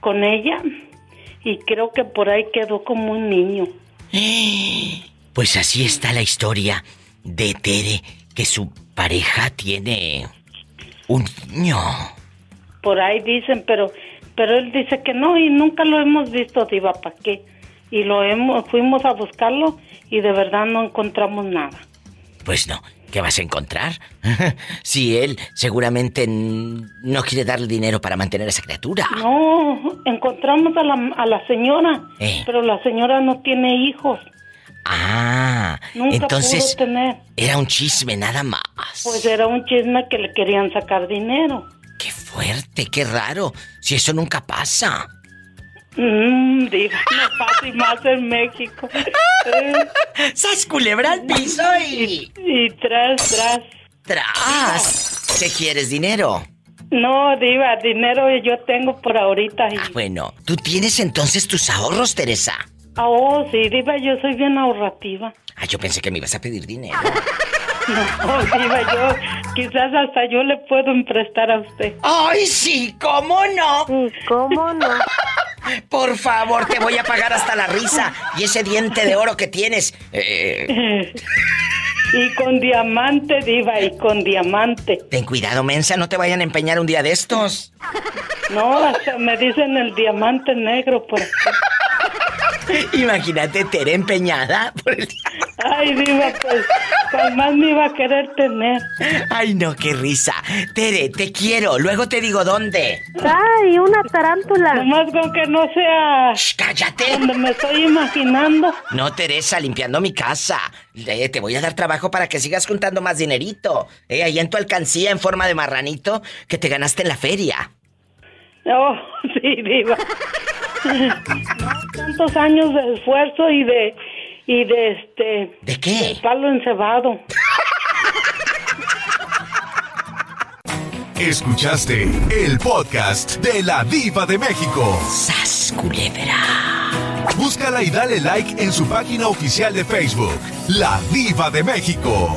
con ella, y creo que por ahí quedó como un niño. Pues así está la historia de Tere, que su pareja tiene un niño. Por ahí dicen, pero pero él dice que no y nunca lo hemos visto, Diva, ¿para qué? y lo hemos, fuimos a buscarlo y de verdad no encontramos nada. Pues no, ¿qué vas a encontrar? si él seguramente no quiere darle dinero para mantener a esa criatura. No, encontramos a la, a la señora, eh. pero la señora no tiene hijos. Ah, entonces tener. era un chisme nada más. Pues era un chisme que le querían sacar dinero. Qué fuerte, qué raro. Si eso nunca pasa. Mmm, no pasa más en México. ¡Sas culebra al piso y... y... tras, tras. Tras. ¿Qué quieres, dinero? No, diva, dinero yo tengo por ahorita. Ah, bueno. ¿Tú tienes entonces tus ahorros, Teresa? Ah, oh, sí, diva, yo soy bien ahorrativa. Ah, yo pensé que me ibas a pedir dinero. No, diva, yo quizás hasta yo le puedo emprestar a usted. ¡Ay, sí! ¿Cómo no? ¿Cómo no? Por favor, te voy a pagar hasta la risa. Y ese diente de oro que tienes. Eh... Y con diamante, diva, y con diamante. Ten cuidado, mensa, no te vayan a empeñar un día de estos. No, hasta me dicen el diamante negro por Imagínate Tere empeñada por el... Ay, Diva, pues, pues más me iba a querer tener. Ay, no, qué risa. Tere, te quiero. Luego te digo dónde. Ay, una tarántula. Nomás con que no sea... Shh, cállate. Donde me estoy imaginando. No, Teresa, limpiando mi casa. te voy a dar trabajo para que sigas juntando más dinerito. Eh, ahí en tu alcancía en forma de marranito que te ganaste en la feria. Oh, sí, Diva. Tantos años de esfuerzo y de y de este ¿De qué? palo encebado. Escuchaste el podcast de la Diva de México. ¡Sas Búscala y dale like en su página oficial de Facebook, La Diva de México.